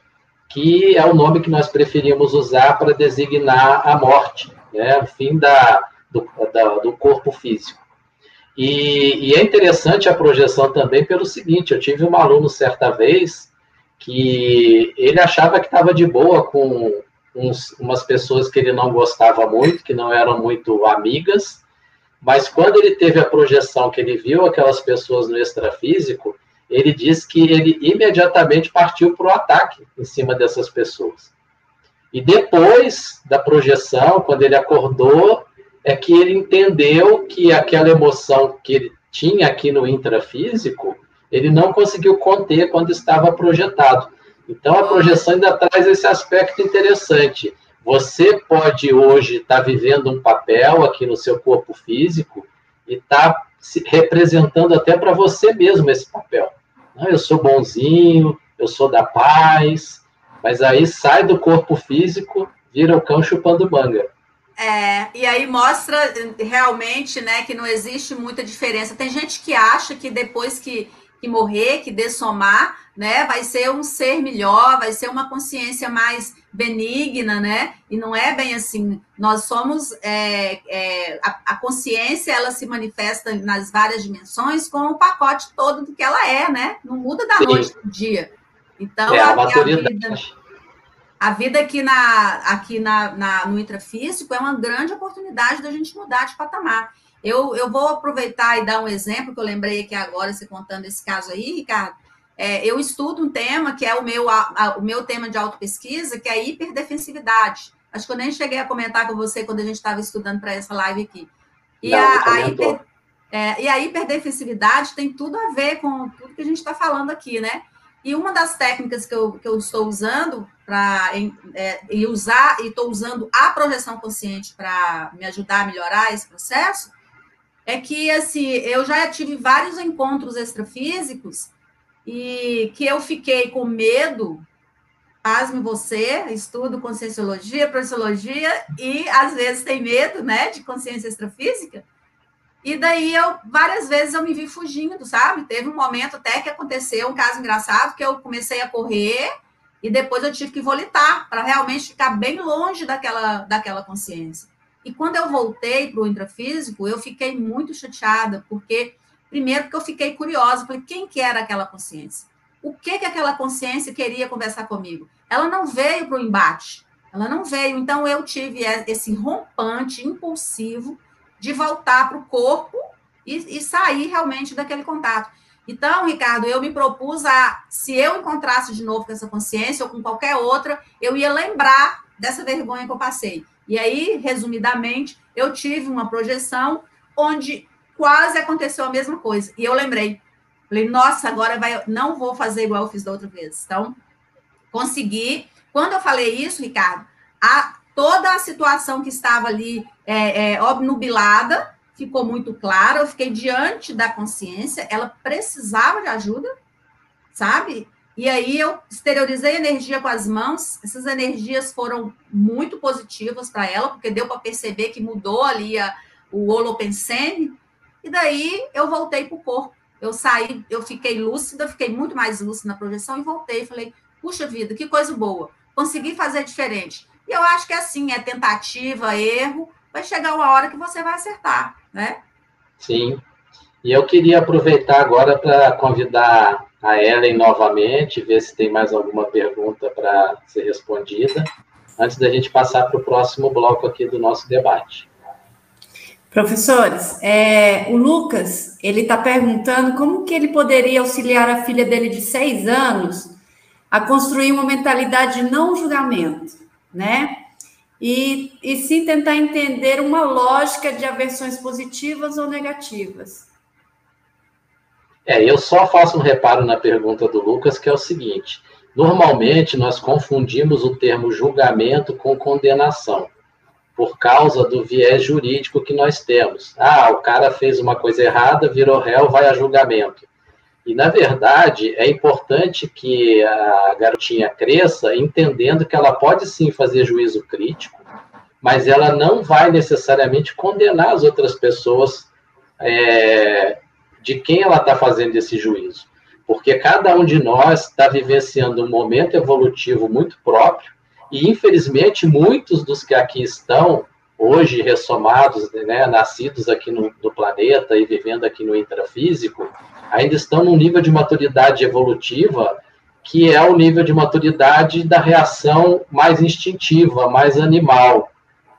que é o nome que nós preferimos usar para designar a morte, né? o fim da, do, da, do corpo físico. E, e, é interessante a projeção também pelo seguinte: eu tive um aluno certa vez que ele achava que estava de boa com uns, umas pessoas que ele não gostava muito, que não eram muito amigas, mas quando ele teve a projeção que ele viu aquelas pessoas no extrafísico, ele disse que ele imediatamente partiu para o ataque em cima dessas pessoas. E depois da projeção, quando ele acordou, é que ele entendeu que aquela emoção que ele tinha aqui no intrafísico, ele não conseguiu conter quando estava projetado. Então, a projeção ainda traz esse aspecto interessante. Você pode hoje estar tá vivendo um papel aqui no seu corpo físico e estar tá representando até para você mesmo esse papel. Eu sou bonzinho, eu sou da paz, mas aí sai do corpo físico, vira o cão chupando manga. É, e aí mostra realmente né, que não existe muita diferença. Tem gente que acha que depois que que morrer, que dessomar, né? Vai ser um ser melhor, vai ser uma consciência mais benigna, né? E não é bem assim. Nós somos é, é, a, a, consciência, ela se manifesta nas várias dimensões com o pacote todo do que ela é, né? Não muda da Sim. noite para o dia. Então é, a, a, vida, a vida aqui na aqui na, na no intrafísico é uma grande oportunidade da gente mudar de patamar. Eu, eu vou aproveitar e dar um exemplo que eu lembrei aqui agora, você contando esse caso aí, Ricardo. É, eu estudo um tema que é o meu, a, o meu tema de autopesquisa, que é a hiperdefensividade. Acho que eu nem cheguei a comentar com você quando a gente estava estudando para essa live aqui. E, Não, a, a hiper, é, e a hiperdefensividade tem tudo a ver com tudo que a gente está falando aqui, né? E uma das técnicas que eu, que eu estou usando para é, e usar, e estou usando a projeção consciente para me ajudar a melhorar esse processo, é que assim, eu já tive vários encontros extrafísicos e que eu fiquei com medo, pasme você, estudo conscienciologia, projeciologia, e às vezes tem medo, né, de consciência extrafísica, e daí eu, várias vezes eu me vi fugindo, sabe? Teve um momento até que aconteceu um caso engraçado, que eu comecei a correr, e depois eu tive que volitar, para realmente ficar bem longe daquela, daquela consciência. E quando eu voltei para o intrafísico, eu fiquei muito chateada, porque, primeiro, porque eu fiquei curiosa, falei, quem que era aquela consciência? O que que aquela consciência queria conversar comigo? Ela não veio para o embate, ela não veio. Então, eu tive esse rompante impulsivo de voltar para o corpo e, e sair realmente daquele contato. Então, Ricardo, eu me propus a, se eu encontrasse de novo com essa consciência ou com qualquer outra, eu ia lembrar dessa vergonha que eu passei. E aí, resumidamente, eu tive uma projeção onde quase aconteceu a mesma coisa. E eu lembrei, falei, nossa, agora vai, não vou fazer igual eu fiz da outra vez. Então, consegui. Quando eu falei isso, Ricardo, a, toda a situação que estava ali é, é, obnubilada ficou muito clara. Eu fiquei diante da consciência, ela precisava de ajuda, sabe? E aí eu exteriorizei energia com as mãos. Essas energias foram muito positivas para ela, porque deu para perceber que mudou ali a, o holopensene. E daí eu voltei para o corpo. Eu saí, eu fiquei lúcida, fiquei muito mais lúcida na projeção e voltei. Falei, puxa vida, que coisa boa. Consegui fazer diferente. E eu acho que é assim, é tentativa, erro, vai chegar uma hora que você vai acertar, né? Sim. E eu queria aproveitar agora para convidar a Ellen novamente, ver se tem mais alguma pergunta para ser respondida, antes da gente passar para o próximo bloco aqui do nosso debate. Professores, é, o Lucas, ele está perguntando como que ele poderia auxiliar a filha dele de seis anos a construir uma mentalidade de não julgamento, né? E, e sim tentar entender uma lógica de aversões positivas ou negativas. É, eu só faço um reparo na pergunta do Lucas, que é o seguinte: normalmente nós confundimos o termo julgamento com condenação, por causa do viés jurídico que nós temos. Ah, o cara fez uma coisa errada, virou réu, vai a julgamento. E, na verdade, é importante que a garotinha cresça entendendo que ela pode sim fazer juízo crítico, mas ela não vai necessariamente condenar as outras pessoas é, de quem ela está fazendo esse juízo. Porque cada um de nós está vivenciando um momento evolutivo muito próprio, e infelizmente muitos dos que aqui estão, hoje ressomados, né, nascidos aqui no, no planeta e vivendo aqui no intrafísico, ainda estão num nível de maturidade evolutiva que é o nível de maturidade da reação mais instintiva, mais animal.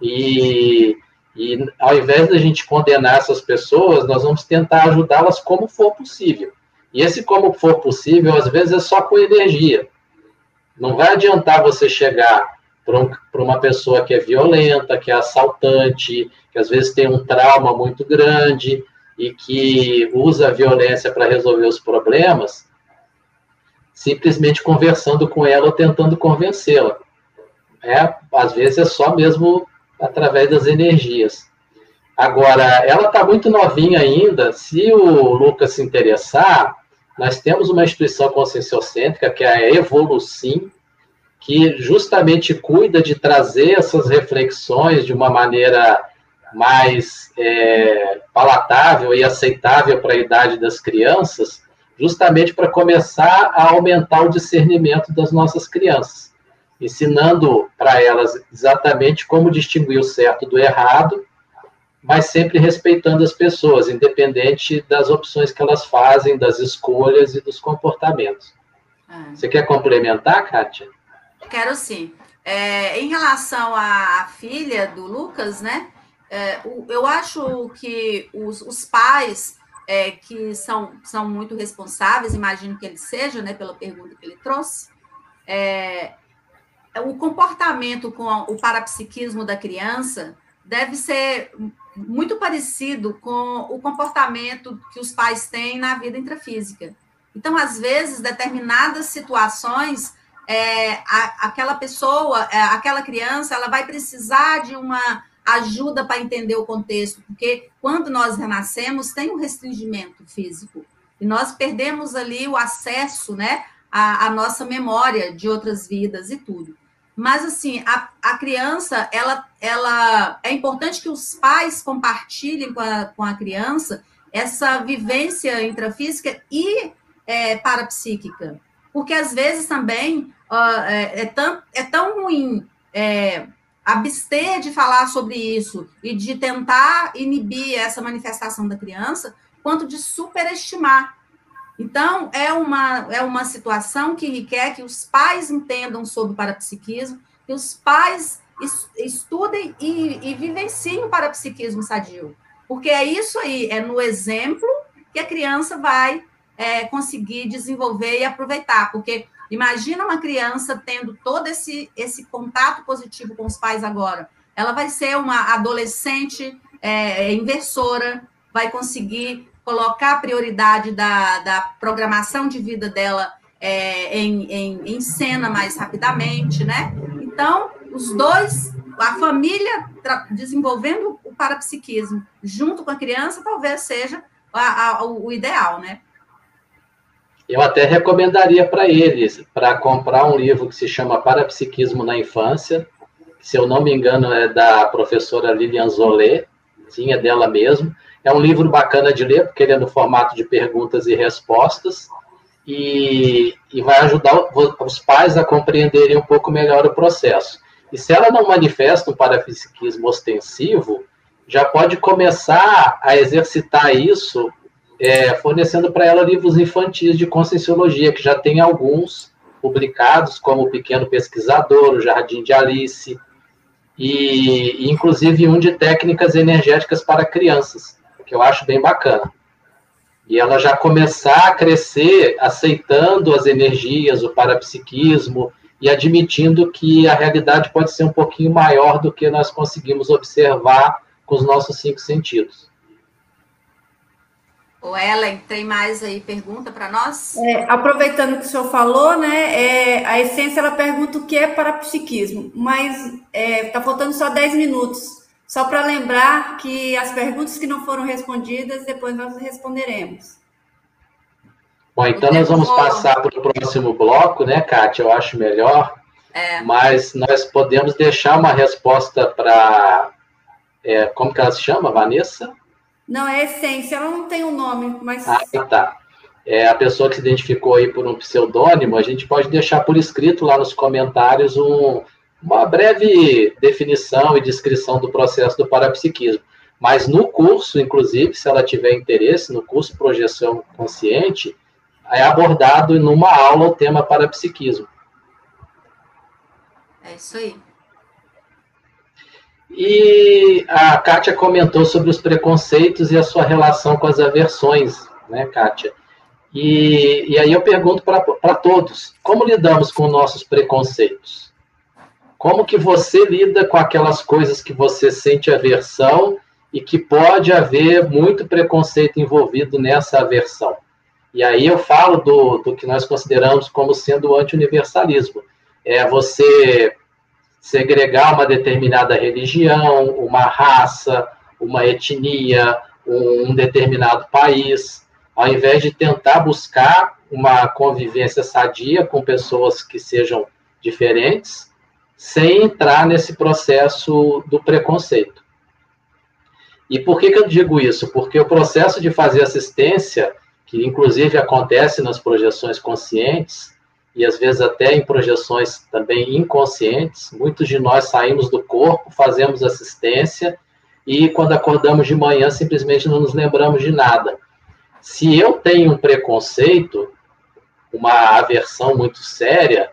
E e ao invés da gente condenar essas pessoas, nós vamos tentar ajudá-las como for possível. E esse como for possível, às vezes, é só com energia. Não vai adiantar você chegar para um, uma pessoa que é violenta, que é assaltante, que às vezes tem um trauma muito grande e que usa a violência para resolver os problemas, simplesmente conversando com ela ou tentando convencê-la. É, às vezes é só mesmo através das energias. Agora, ela está muito novinha ainda. Se o Lucas se interessar, nós temos uma instituição conscienciocêntrica, que é a Evolucim, que justamente cuida de trazer essas reflexões de uma maneira mais é, palatável e aceitável para a idade das crianças, justamente para começar a aumentar o discernimento das nossas crianças ensinando para elas exatamente como distinguir o certo do errado, mas sempre respeitando as pessoas, independente das opções que elas fazem, das escolhas e dos comportamentos. Ah. Você quer complementar, Kátia? Quero sim. É, em relação à filha do Lucas, né? É, eu acho que os, os pais é, que são, são muito responsáveis, imagino que ele seja, né, pela pergunta que ele trouxe, é, o comportamento com o parapsiquismo da criança deve ser muito parecido com o comportamento que os pais têm na vida intrafísica. Então, às vezes, determinadas situações, é, a, aquela pessoa, é, aquela criança, ela vai precisar de uma ajuda para entender o contexto, porque quando nós renascemos, tem um restringimento físico, e nós perdemos ali o acesso, né, à, à nossa memória de outras vidas e tudo. Mas, assim, a, a criança, ela, ela é importante que os pais compartilhem com a, com a criança essa vivência intrafísica e é, parapsíquica. Porque, às vezes, também uh, é, é, tão, é tão ruim é, abster de falar sobre isso e de tentar inibir essa manifestação da criança, quanto de superestimar então, é uma, é uma situação que requer que os pais entendam sobre o parapsiquismo, que os pais estudem e, e vivenciem o parapsiquismo sadio. Porque é isso aí, é no exemplo que a criança vai é, conseguir desenvolver e aproveitar. Porque imagina uma criança tendo todo esse, esse contato positivo com os pais agora. Ela vai ser uma adolescente é, inversora, vai conseguir colocar a prioridade da, da programação de vida dela é, em, em, em cena mais rapidamente, né? Então, os dois, a família desenvolvendo o parapsiquismo junto com a criança, talvez seja a, a, o ideal, né? Eu até recomendaria para eles para comprar um livro que se chama Parapsiquismo na Infância, se eu não me engano é da professora Lilian Zolé, sim, é dela mesmo. É um livro bacana de ler, porque ele é no formato de perguntas e respostas, e, e vai ajudar os pais a compreenderem um pouco melhor o processo. E se ela não manifesta um parapsiquismo ostensivo, já pode começar a exercitar isso é, fornecendo para ela livros infantis de conscienciologia, que já tem alguns publicados, como O Pequeno Pesquisador, O Jardim de Alice, e, e inclusive um de técnicas energéticas para crianças, que eu acho bem bacana. E ela já começar a crescer aceitando as energias, o parapsiquismo, e admitindo que a realidade pode ser um pouquinho maior do que nós conseguimos observar com os nossos cinco sentidos. O Ellen, tem mais aí pergunta para nós? É, aproveitando que o senhor falou, né? É, a essência ela pergunta o que é parapsiquismo, mas está é, faltando só 10 minutos. Só para lembrar que as perguntas que não foram respondidas, depois nós responderemos. Bom, então nós vamos passar para o próximo bloco, né, Kátia? Eu acho melhor. É. Mas nós podemos deixar uma resposta para. É, como que ela se chama, Vanessa? Não, é essência, ela não tem um nome, mas. Ah, tá. É a pessoa que se identificou aí por um pseudônimo, a gente pode deixar por escrito lá nos comentários um, uma breve definição e descrição do processo do parapsiquismo. Mas no curso, inclusive, se ela tiver interesse, no curso Projeção Consciente, é abordado numa aula o tema parapsiquismo. É isso aí. E a Kátia comentou sobre os preconceitos e a sua relação com as aversões, né, Kátia? E, e aí eu pergunto para todos, como lidamos com nossos preconceitos? Como que você lida com aquelas coisas que você sente aversão e que pode haver muito preconceito envolvido nessa aversão? E aí eu falo do, do que nós consideramos como sendo o anti-universalismo. É você segregar uma determinada religião, uma raça, uma etnia, um, determinado país, ao invés de tentar buscar uma convivência sadia com pessoas que sejam diferentes, sem entrar nesse processo do preconceito. E por que, que eu digo isso? Porque o processo de fazer assistência que inclusive acontece nas projeções conscientes e às vezes até em projeções também inconscientes. Muitos de nós saímos do corpo, fazemos assistência e quando acordamos de manhã simplesmente não nos lembramos de nada. Se eu tenho um preconceito, uma aversão muito séria,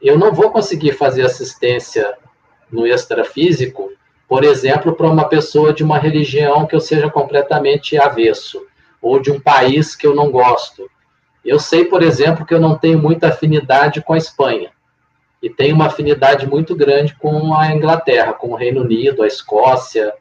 eu não vou conseguir fazer assistência no extrafísico, por exemplo, para uma pessoa de uma religião que eu seja completamente avesso ou de um país que eu não gosto. Eu sei, por exemplo, que eu não tenho muita afinidade com a Espanha e tenho uma afinidade muito grande com a Inglaterra, com o Reino Unido, a Escócia.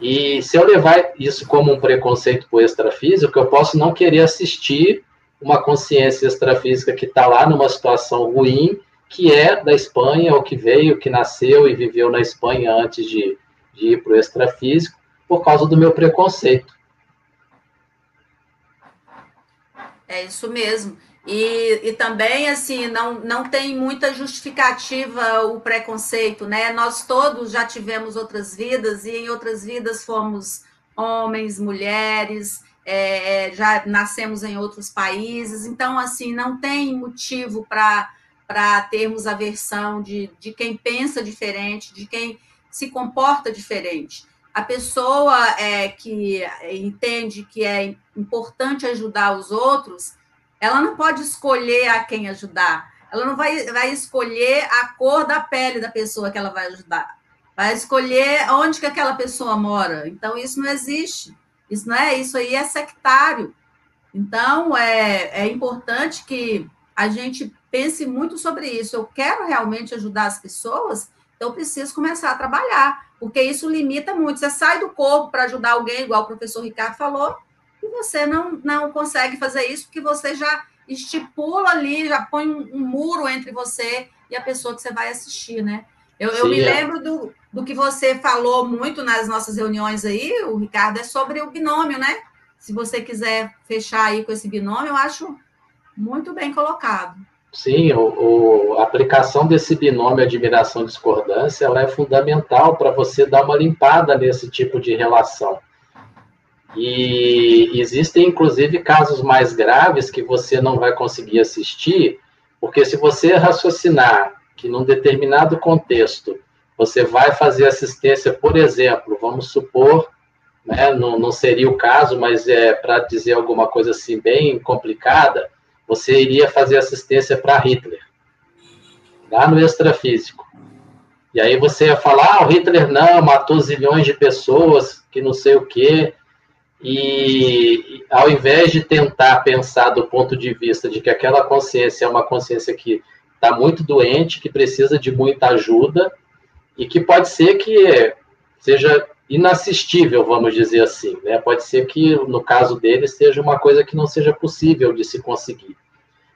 E se eu levar isso como um preconceito para o extrafísico, eu posso não querer assistir uma consciência extrafísica que está lá numa situação ruim, que é da Espanha, ou que veio, que nasceu e viveu na Espanha antes de, de ir para o extrafísico, por causa do meu preconceito. É isso mesmo. E, e também, assim, não, não tem muita justificativa o preconceito, né? Nós todos já tivemos outras vidas e em outras vidas fomos homens, mulheres, é, já nascemos em outros países, então, assim, não tem motivo para termos aversão de, de quem pensa diferente, de quem se comporta diferente. A pessoa é, que entende que é importante ajudar os outros, ela não pode escolher a quem ajudar. Ela não vai, vai escolher a cor da pele da pessoa que ela vai ajudar. Vai escolher onde que aquela pessoa mora. Então, isso não existe. Isso não é, isso aí é sectário. Então, é, é importante que a gente pense muito sobre isso. Eu quero realmente ajudar as pessoas, então eu preciso começar a trabalhar porque isso limita muito. Você sai do corpo para ajudar alguém, igual o professor Ricardo falou, e você não, não consegue fazer isso porque você já estipula ali, já põe um, um muro entre você e a pessoa que você vai assistir, né? Eu, eu me é. lembro do, do que você falou muito nas nossas reuniões aí, o Ricardo, é sobre o binômio, né? Se você quiser fechar aí com esse binômio, eu acho Muito bem colocado. Sim, o, o, a aplicação desse binômio admiração-discordância ela é fundamental para você dar uma limpada nesse tipo de relação. E existem, inclusive, casos mais graves que você não vai conseguir assistir, porque se você raciocinar que num determinado contexto você vai fazer assistência, por exemplo, vamos supor, né, não, não seria o caso, mas é para dizer alguma coisa assim bem complicada, você iria fazer assistência para Hitler, lá no extrafísico. E aí você ia falar, ah, o Hitler não, matou zilhões de pessoas, que não sei o quê, e ao invés de tentar pensar do ponto de vista de que aquela consciência é uma consciência que está muito doente, que precisa de muita ajuda, e que pode ser que seja inassistível, vamos dizer assim. Né? Pode ser que, no caso dele, seja uma coisa que não seja possível de se conseguir.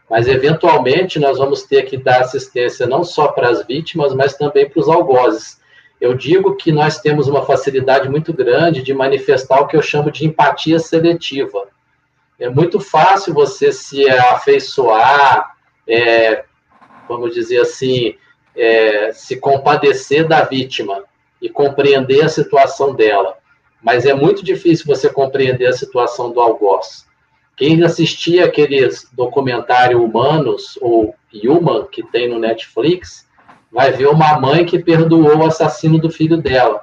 Mas, eventualmente, nós vamos ter que dar assistência não só para as vítimas, mas também para os algozes. Eu digo que nós temos uma facilidade muito grande de manifestar o que eu chamo de empatia seletiva. É muito fácil você se afeiçoar, é, vamos dizer assim, é, se compadecer da vítima e compreender a situação dela. Mas é muito difícil você compreender a situação do algoz. Quem assistia aqueles documentário Humanos, ou Human, que tem no Netflix, vai ver uma mãe que perdoou o assassino do filho dela.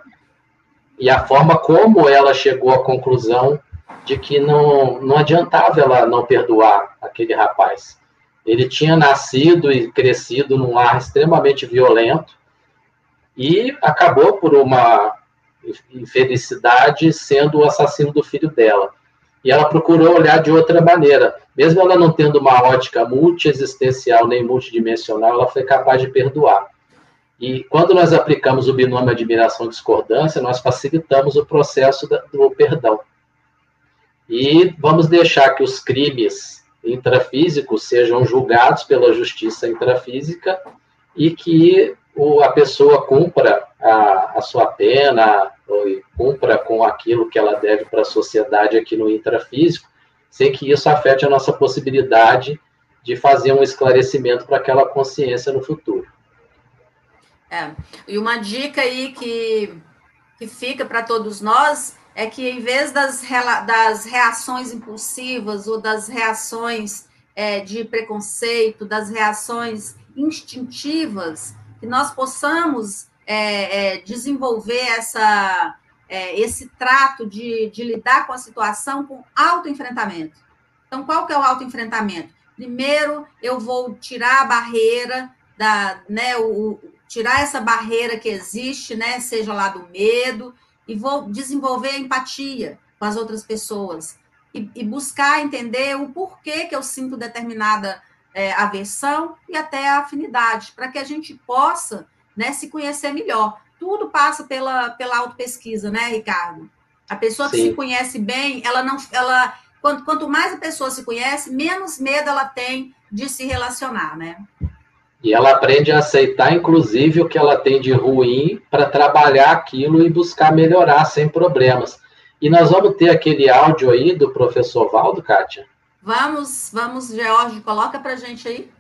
E a forma como ela chegou à conclusão de que não, não adiantava ela não perdoar aquele rapaz. Ele tinha nascido e crescido num lar extremamente violento, e acabou por uma infelicidade sendo o assassino do filho dela. E ela procurou olhar de outra maneira. Mesmo ela não tendo uma ótica multiexistencial nem multidimensional, ela foi capaz de perdoar. E quando nós aplicamos o binômio admiração-discordância, nós facilitamos o processo do perdão. E vamos deixar que os crimes intrafísicos sejam julgados pela justiça intrafísica e que a pessoa cumpra a, a sua pena, ou cumpra com aquilo que ela deve para a sociedade aqui no intrafísico, sem que isso afete a nossa possibilidade de fazer um esclarecimento para aquela consciência no futuro. É, e uma dica aí que, que fica para todos nós é que, em vez das, das reações impulsivas ou das reações é, de preconceito, das reações instintivas, que nós possamos é, é, desenvolver essa, é, esse trato de, de lidar com a situação com autoenfrentamento. Então, qual que é o autoenfrentamento? Primeiro, eu vou tirar a barreira da, né, o, tirar essa barreira que existe, né, seja lá do medo, e vou desenvolver a empatia com as outras pessoas e, e buscar entender o porquê que eu sinto determinada é, aversão e até a afinidade, para que a gente possa né, se conhecer melhor. Tudo passa pela, pela autopesquisa, né, Ricardo? A pessoa que Sim. se conhece bem, ela não. Ela, quanto, quanto mais a pessoa se conhece, menos medo ela tem de se relacionar, né? E ela aprende a aceitar, inclusive, o que ela tem de ruim para trabalhar aquilo e buscar melhorar sem problemas. E nós vamos ter aquele áudio aí do professor Valdo, Kátia? Vamos, vamos, George, coloca para gente aí.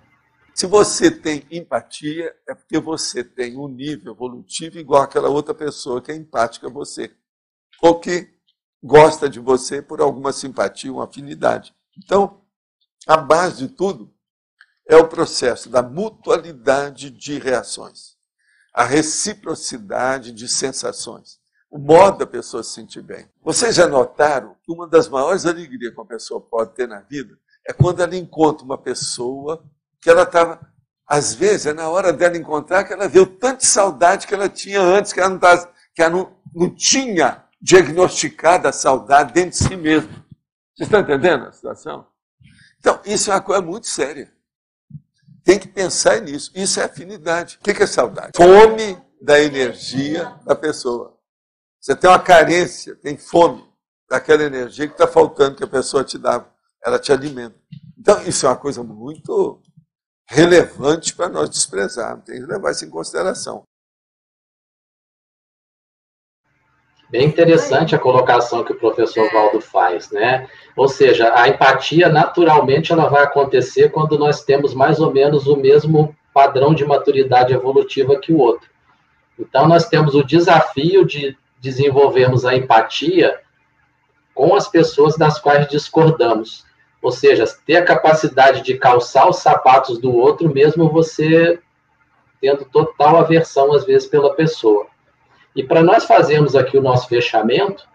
Se você tem empatia, é porque você tem um nível evolutivo igual aquela outra pessoa que é empática a você. Ou que gosta de você por alguma simpatia, uma afinidade. Então, a base de tudo é o processo da mutualidade de reações, a reciprocidade de sensações o modo da pessoa se sentir bem. Vocês já notaram que uma das maiores alegrias que uma pessoa pode ter na vida é quando ela encontra uma pessoa que ela estava. Às vezes, é na hora dela encontrar que ela tanto de saudade que ela tinha antes, que ela não, tava, que ela não, não tinha diagnosticado a saudade dentro de si mesma. Vocês estão entendendo a situação? Então, isso é uma coisa muito séria. Tem que pensar nisso. Isso é afinidade. O que é saudade? Fome da energia da pessoa. Você tem uma carência, tem fome daquela energia que está faltando, que a pessoa te dá, ela te alimenta. Então, isso é uma coisa muito relevante para nós desprezarmos, tem que levar isso em consideração. Bem interessante a colocação que o professor Valdo faz, né? Ou seja, a empatia naturalmente ela vai acontecer quando nós temos mais ou menos o mesmo padrão de maturidade evolutiva que o outro. Então nós temos o desafio de desenvolvermos a empatia com as pessoas das quais discordamos. Ou seja, ter a capacidade de calçar os sapatos do outro, mesmo você tendo total aversão, às vezes, pela pessoa. E para nós fazermos aqui o nosso fechamento,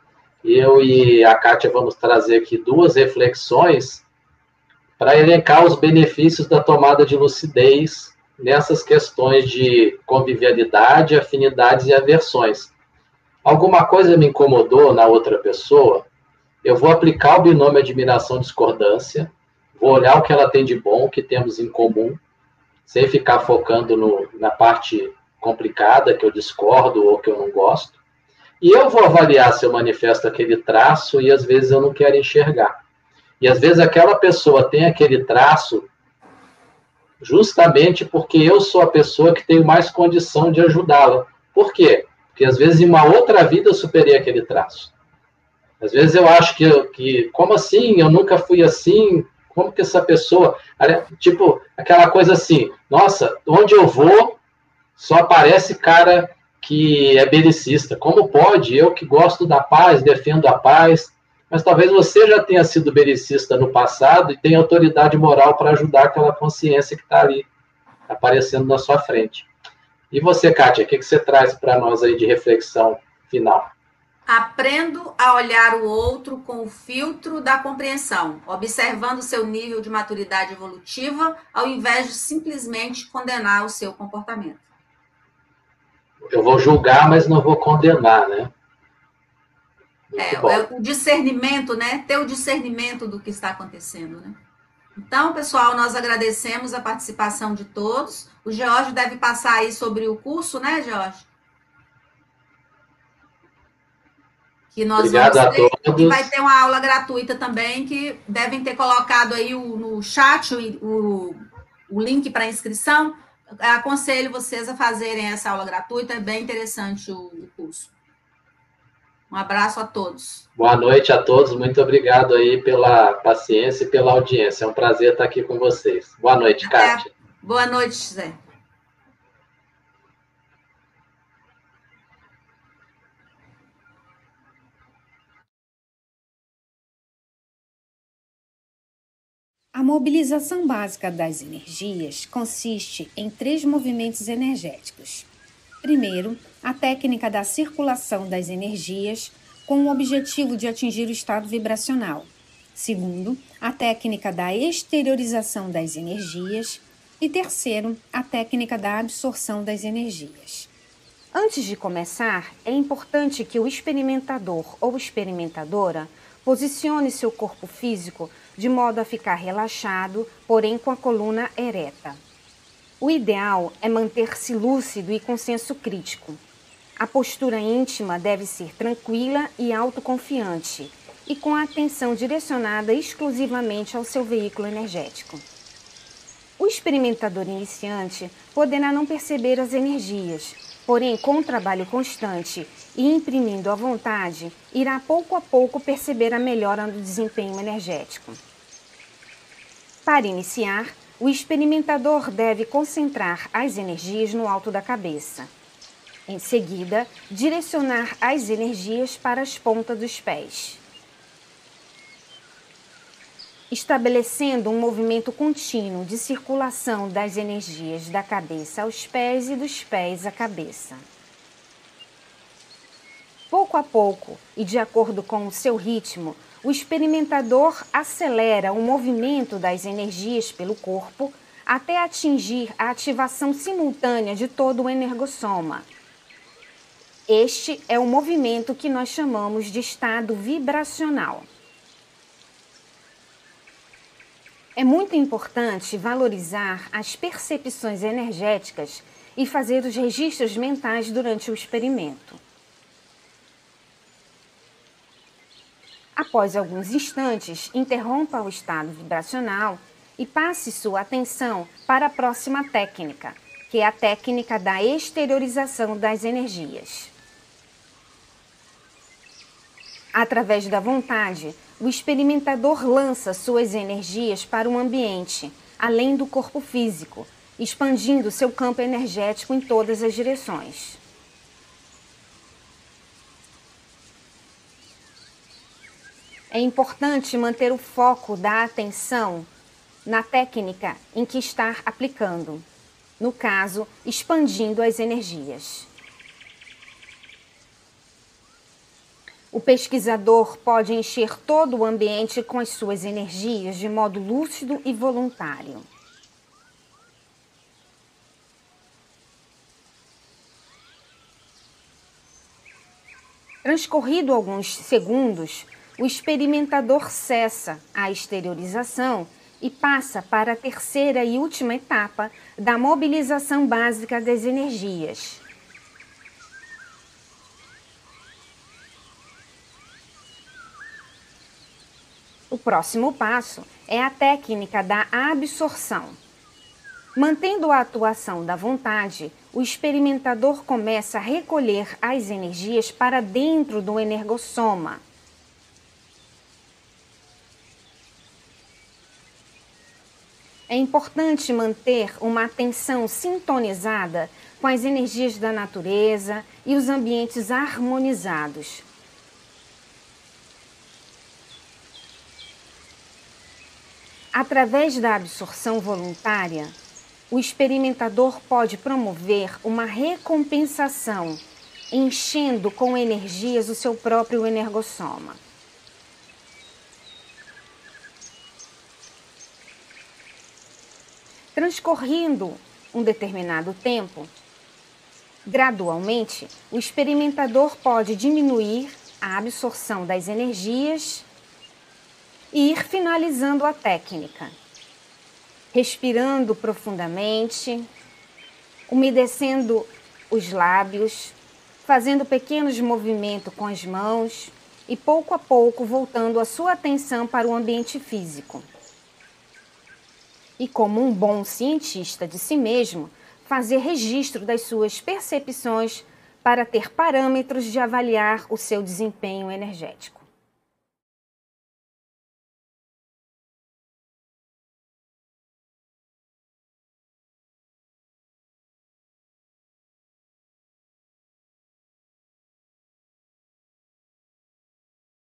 eu e a Kátia vamos trazer aqui duas reflexões para elencar os benefícios da tomada de lucidez nessas questões de convivialidade, afinidades e aversões. Alguma coisa me incomodou na outra pessoa, eu vou aplicar o binômio admiração-discordância, vou olhar o que ela tem de bom, o que temos em comum, sem ficar focando no, na parte complicada, que eu discordo ou que eu não gosto. E eu vou avaliar se eu manifesto aquele traço e às vezes eu não quero enxergar. E às vezes aquela pessoa tem aquele traço justamente porque eu sou a pessoa que tenho mais condição de ajudá-la. Por quê? Porque às vezes em uma outra vida eu superei aquele traço. Às vezes eu acho que, que como assim? Eu nunca fui assim. Como que essa pessoa. Tipo, aquela coisa assim, nossa, onde eu vou, só aparece cara que é belicista. Como pode? Eu que gosto da paz, defendo a paz, mas talvez você já tenha sido belicista no passado e tenha autoridade moral para ajudar aquela consciência que está ali aparecendo na sua frente. E você, Kátia, o que, que você traz para nós aí de reflexão final? Aprendo a olhar o outro com o filtro da compreensão, observando seu nível de maturidade evolutiva, ao invés de simplesmente condenar o seu comportamento eu vou julgar, mas não vou condenar, né? É, é, o discernimento, né? Ter o discernimento do que está acontecendo, né? Então, pessoal, nós agradecemos a participação de todos. O George deve passar aí sobre o curso, né, George? Que nós Obrigado vamos ter, a todos. E vai ter uma aula gratuita também, que devem ter colocado aí o, no chat o, o, o link para inscrição aconselho vocês a fazerem essa aula gratuita, é bem interessante o, o curso. Um abraço a todos. Boa noite a todos, muito obrigado aí pela paciência e pela audiência. É um prazer estar aqui com vocês. Boa noite, Até. Kátia. Boa noite, Zé. A mobilização básica das energias consiste em três movimentos energéticos. Primeiro, a técnica da circulação das energias com o objetivo de atingir o estado vibracional. Segundo, a técnica da exteriorização das energias. E terceiro, a técnica da absorção das energias. Antes de começar, é importante que o experimentador ou experimentadora posicione seu corpo físico de modo a ficar relaxado, porém com a coluna ereta. O ideal é manter-se lúcido e com senso crítico. A postura íntima deve ser tranquila e autoconfiante e com a atenção direcionada exclusivamente ao seu veículo energético. O experimentador iniciante poderá não perceber as energias, porém, com um trabalho constante e imprimindo a vontade, irá pouco a pouco perceber a melhora no desempenho energético. Para iniciar, o experimentador deve concentrar as energias no alto da cabeça. Em seguida, direcionar as energias para as pontas dos pés. Estabelecendo um movimento contínuo de circulação das energias da cabeça aos pés e dos pés à cabeça. Pouco a pouco e de acordo com o seu ritmo, o experimentador acelera o movimento das energias pelo corpo até atingir a ativação simultânea de todo o energossoma. Este é o movimento que nós chamamos de estado vibracional. É muito importante valorizar as percepções energéticas e fazer os registros mentais durante o experimento. Após alguns instantes, interrompa o estado vibracional e passe sua atenção para a próxima técnica, que é a técnica da exteriorização das energias. Através da vontade, o experimentador lança suas energias para o ambiente, além do corpo físico, expandindo seu campo energético em todas as direções. É importante manter o foco da atenção na técnica em que está aplicando, no caso, expandindo as energias. O pesquisador pode encher todo o ambiente com as suas energias de modo lúcido e voluntário. Transcorrido alguns segundos, o experimentador cessa a exteriorização e passa para a terceira e última etapa da mobilização básica das energias, próximo passo é a técnica da absorção. Mantendo a atuação da vontade, o experimentador começa a recolher as energias para dentro do energossoma. É importante manter uma atenção sintonizada com as energias da natureza e os ambientes harmonizados. Através da absorção voluntária, o experimentador pode promover uma recompensação, enchendo com energias o seu próprio energossoma. Transcorrendo um determinado tempo, gradualmente, o experimentador pode diminuir a absorção das energias e ir finalizando a técnica. Respirando profundamente, umedecendo os lábios, fazendo pequenos movimentos com as mãos e pouco a pouco voltando a sua atenção para o ambiente físico. E como um bom cientista de si mesmo, fazer registro das suas percepções para ter parâmetros de avaliar o seu desempenho energético.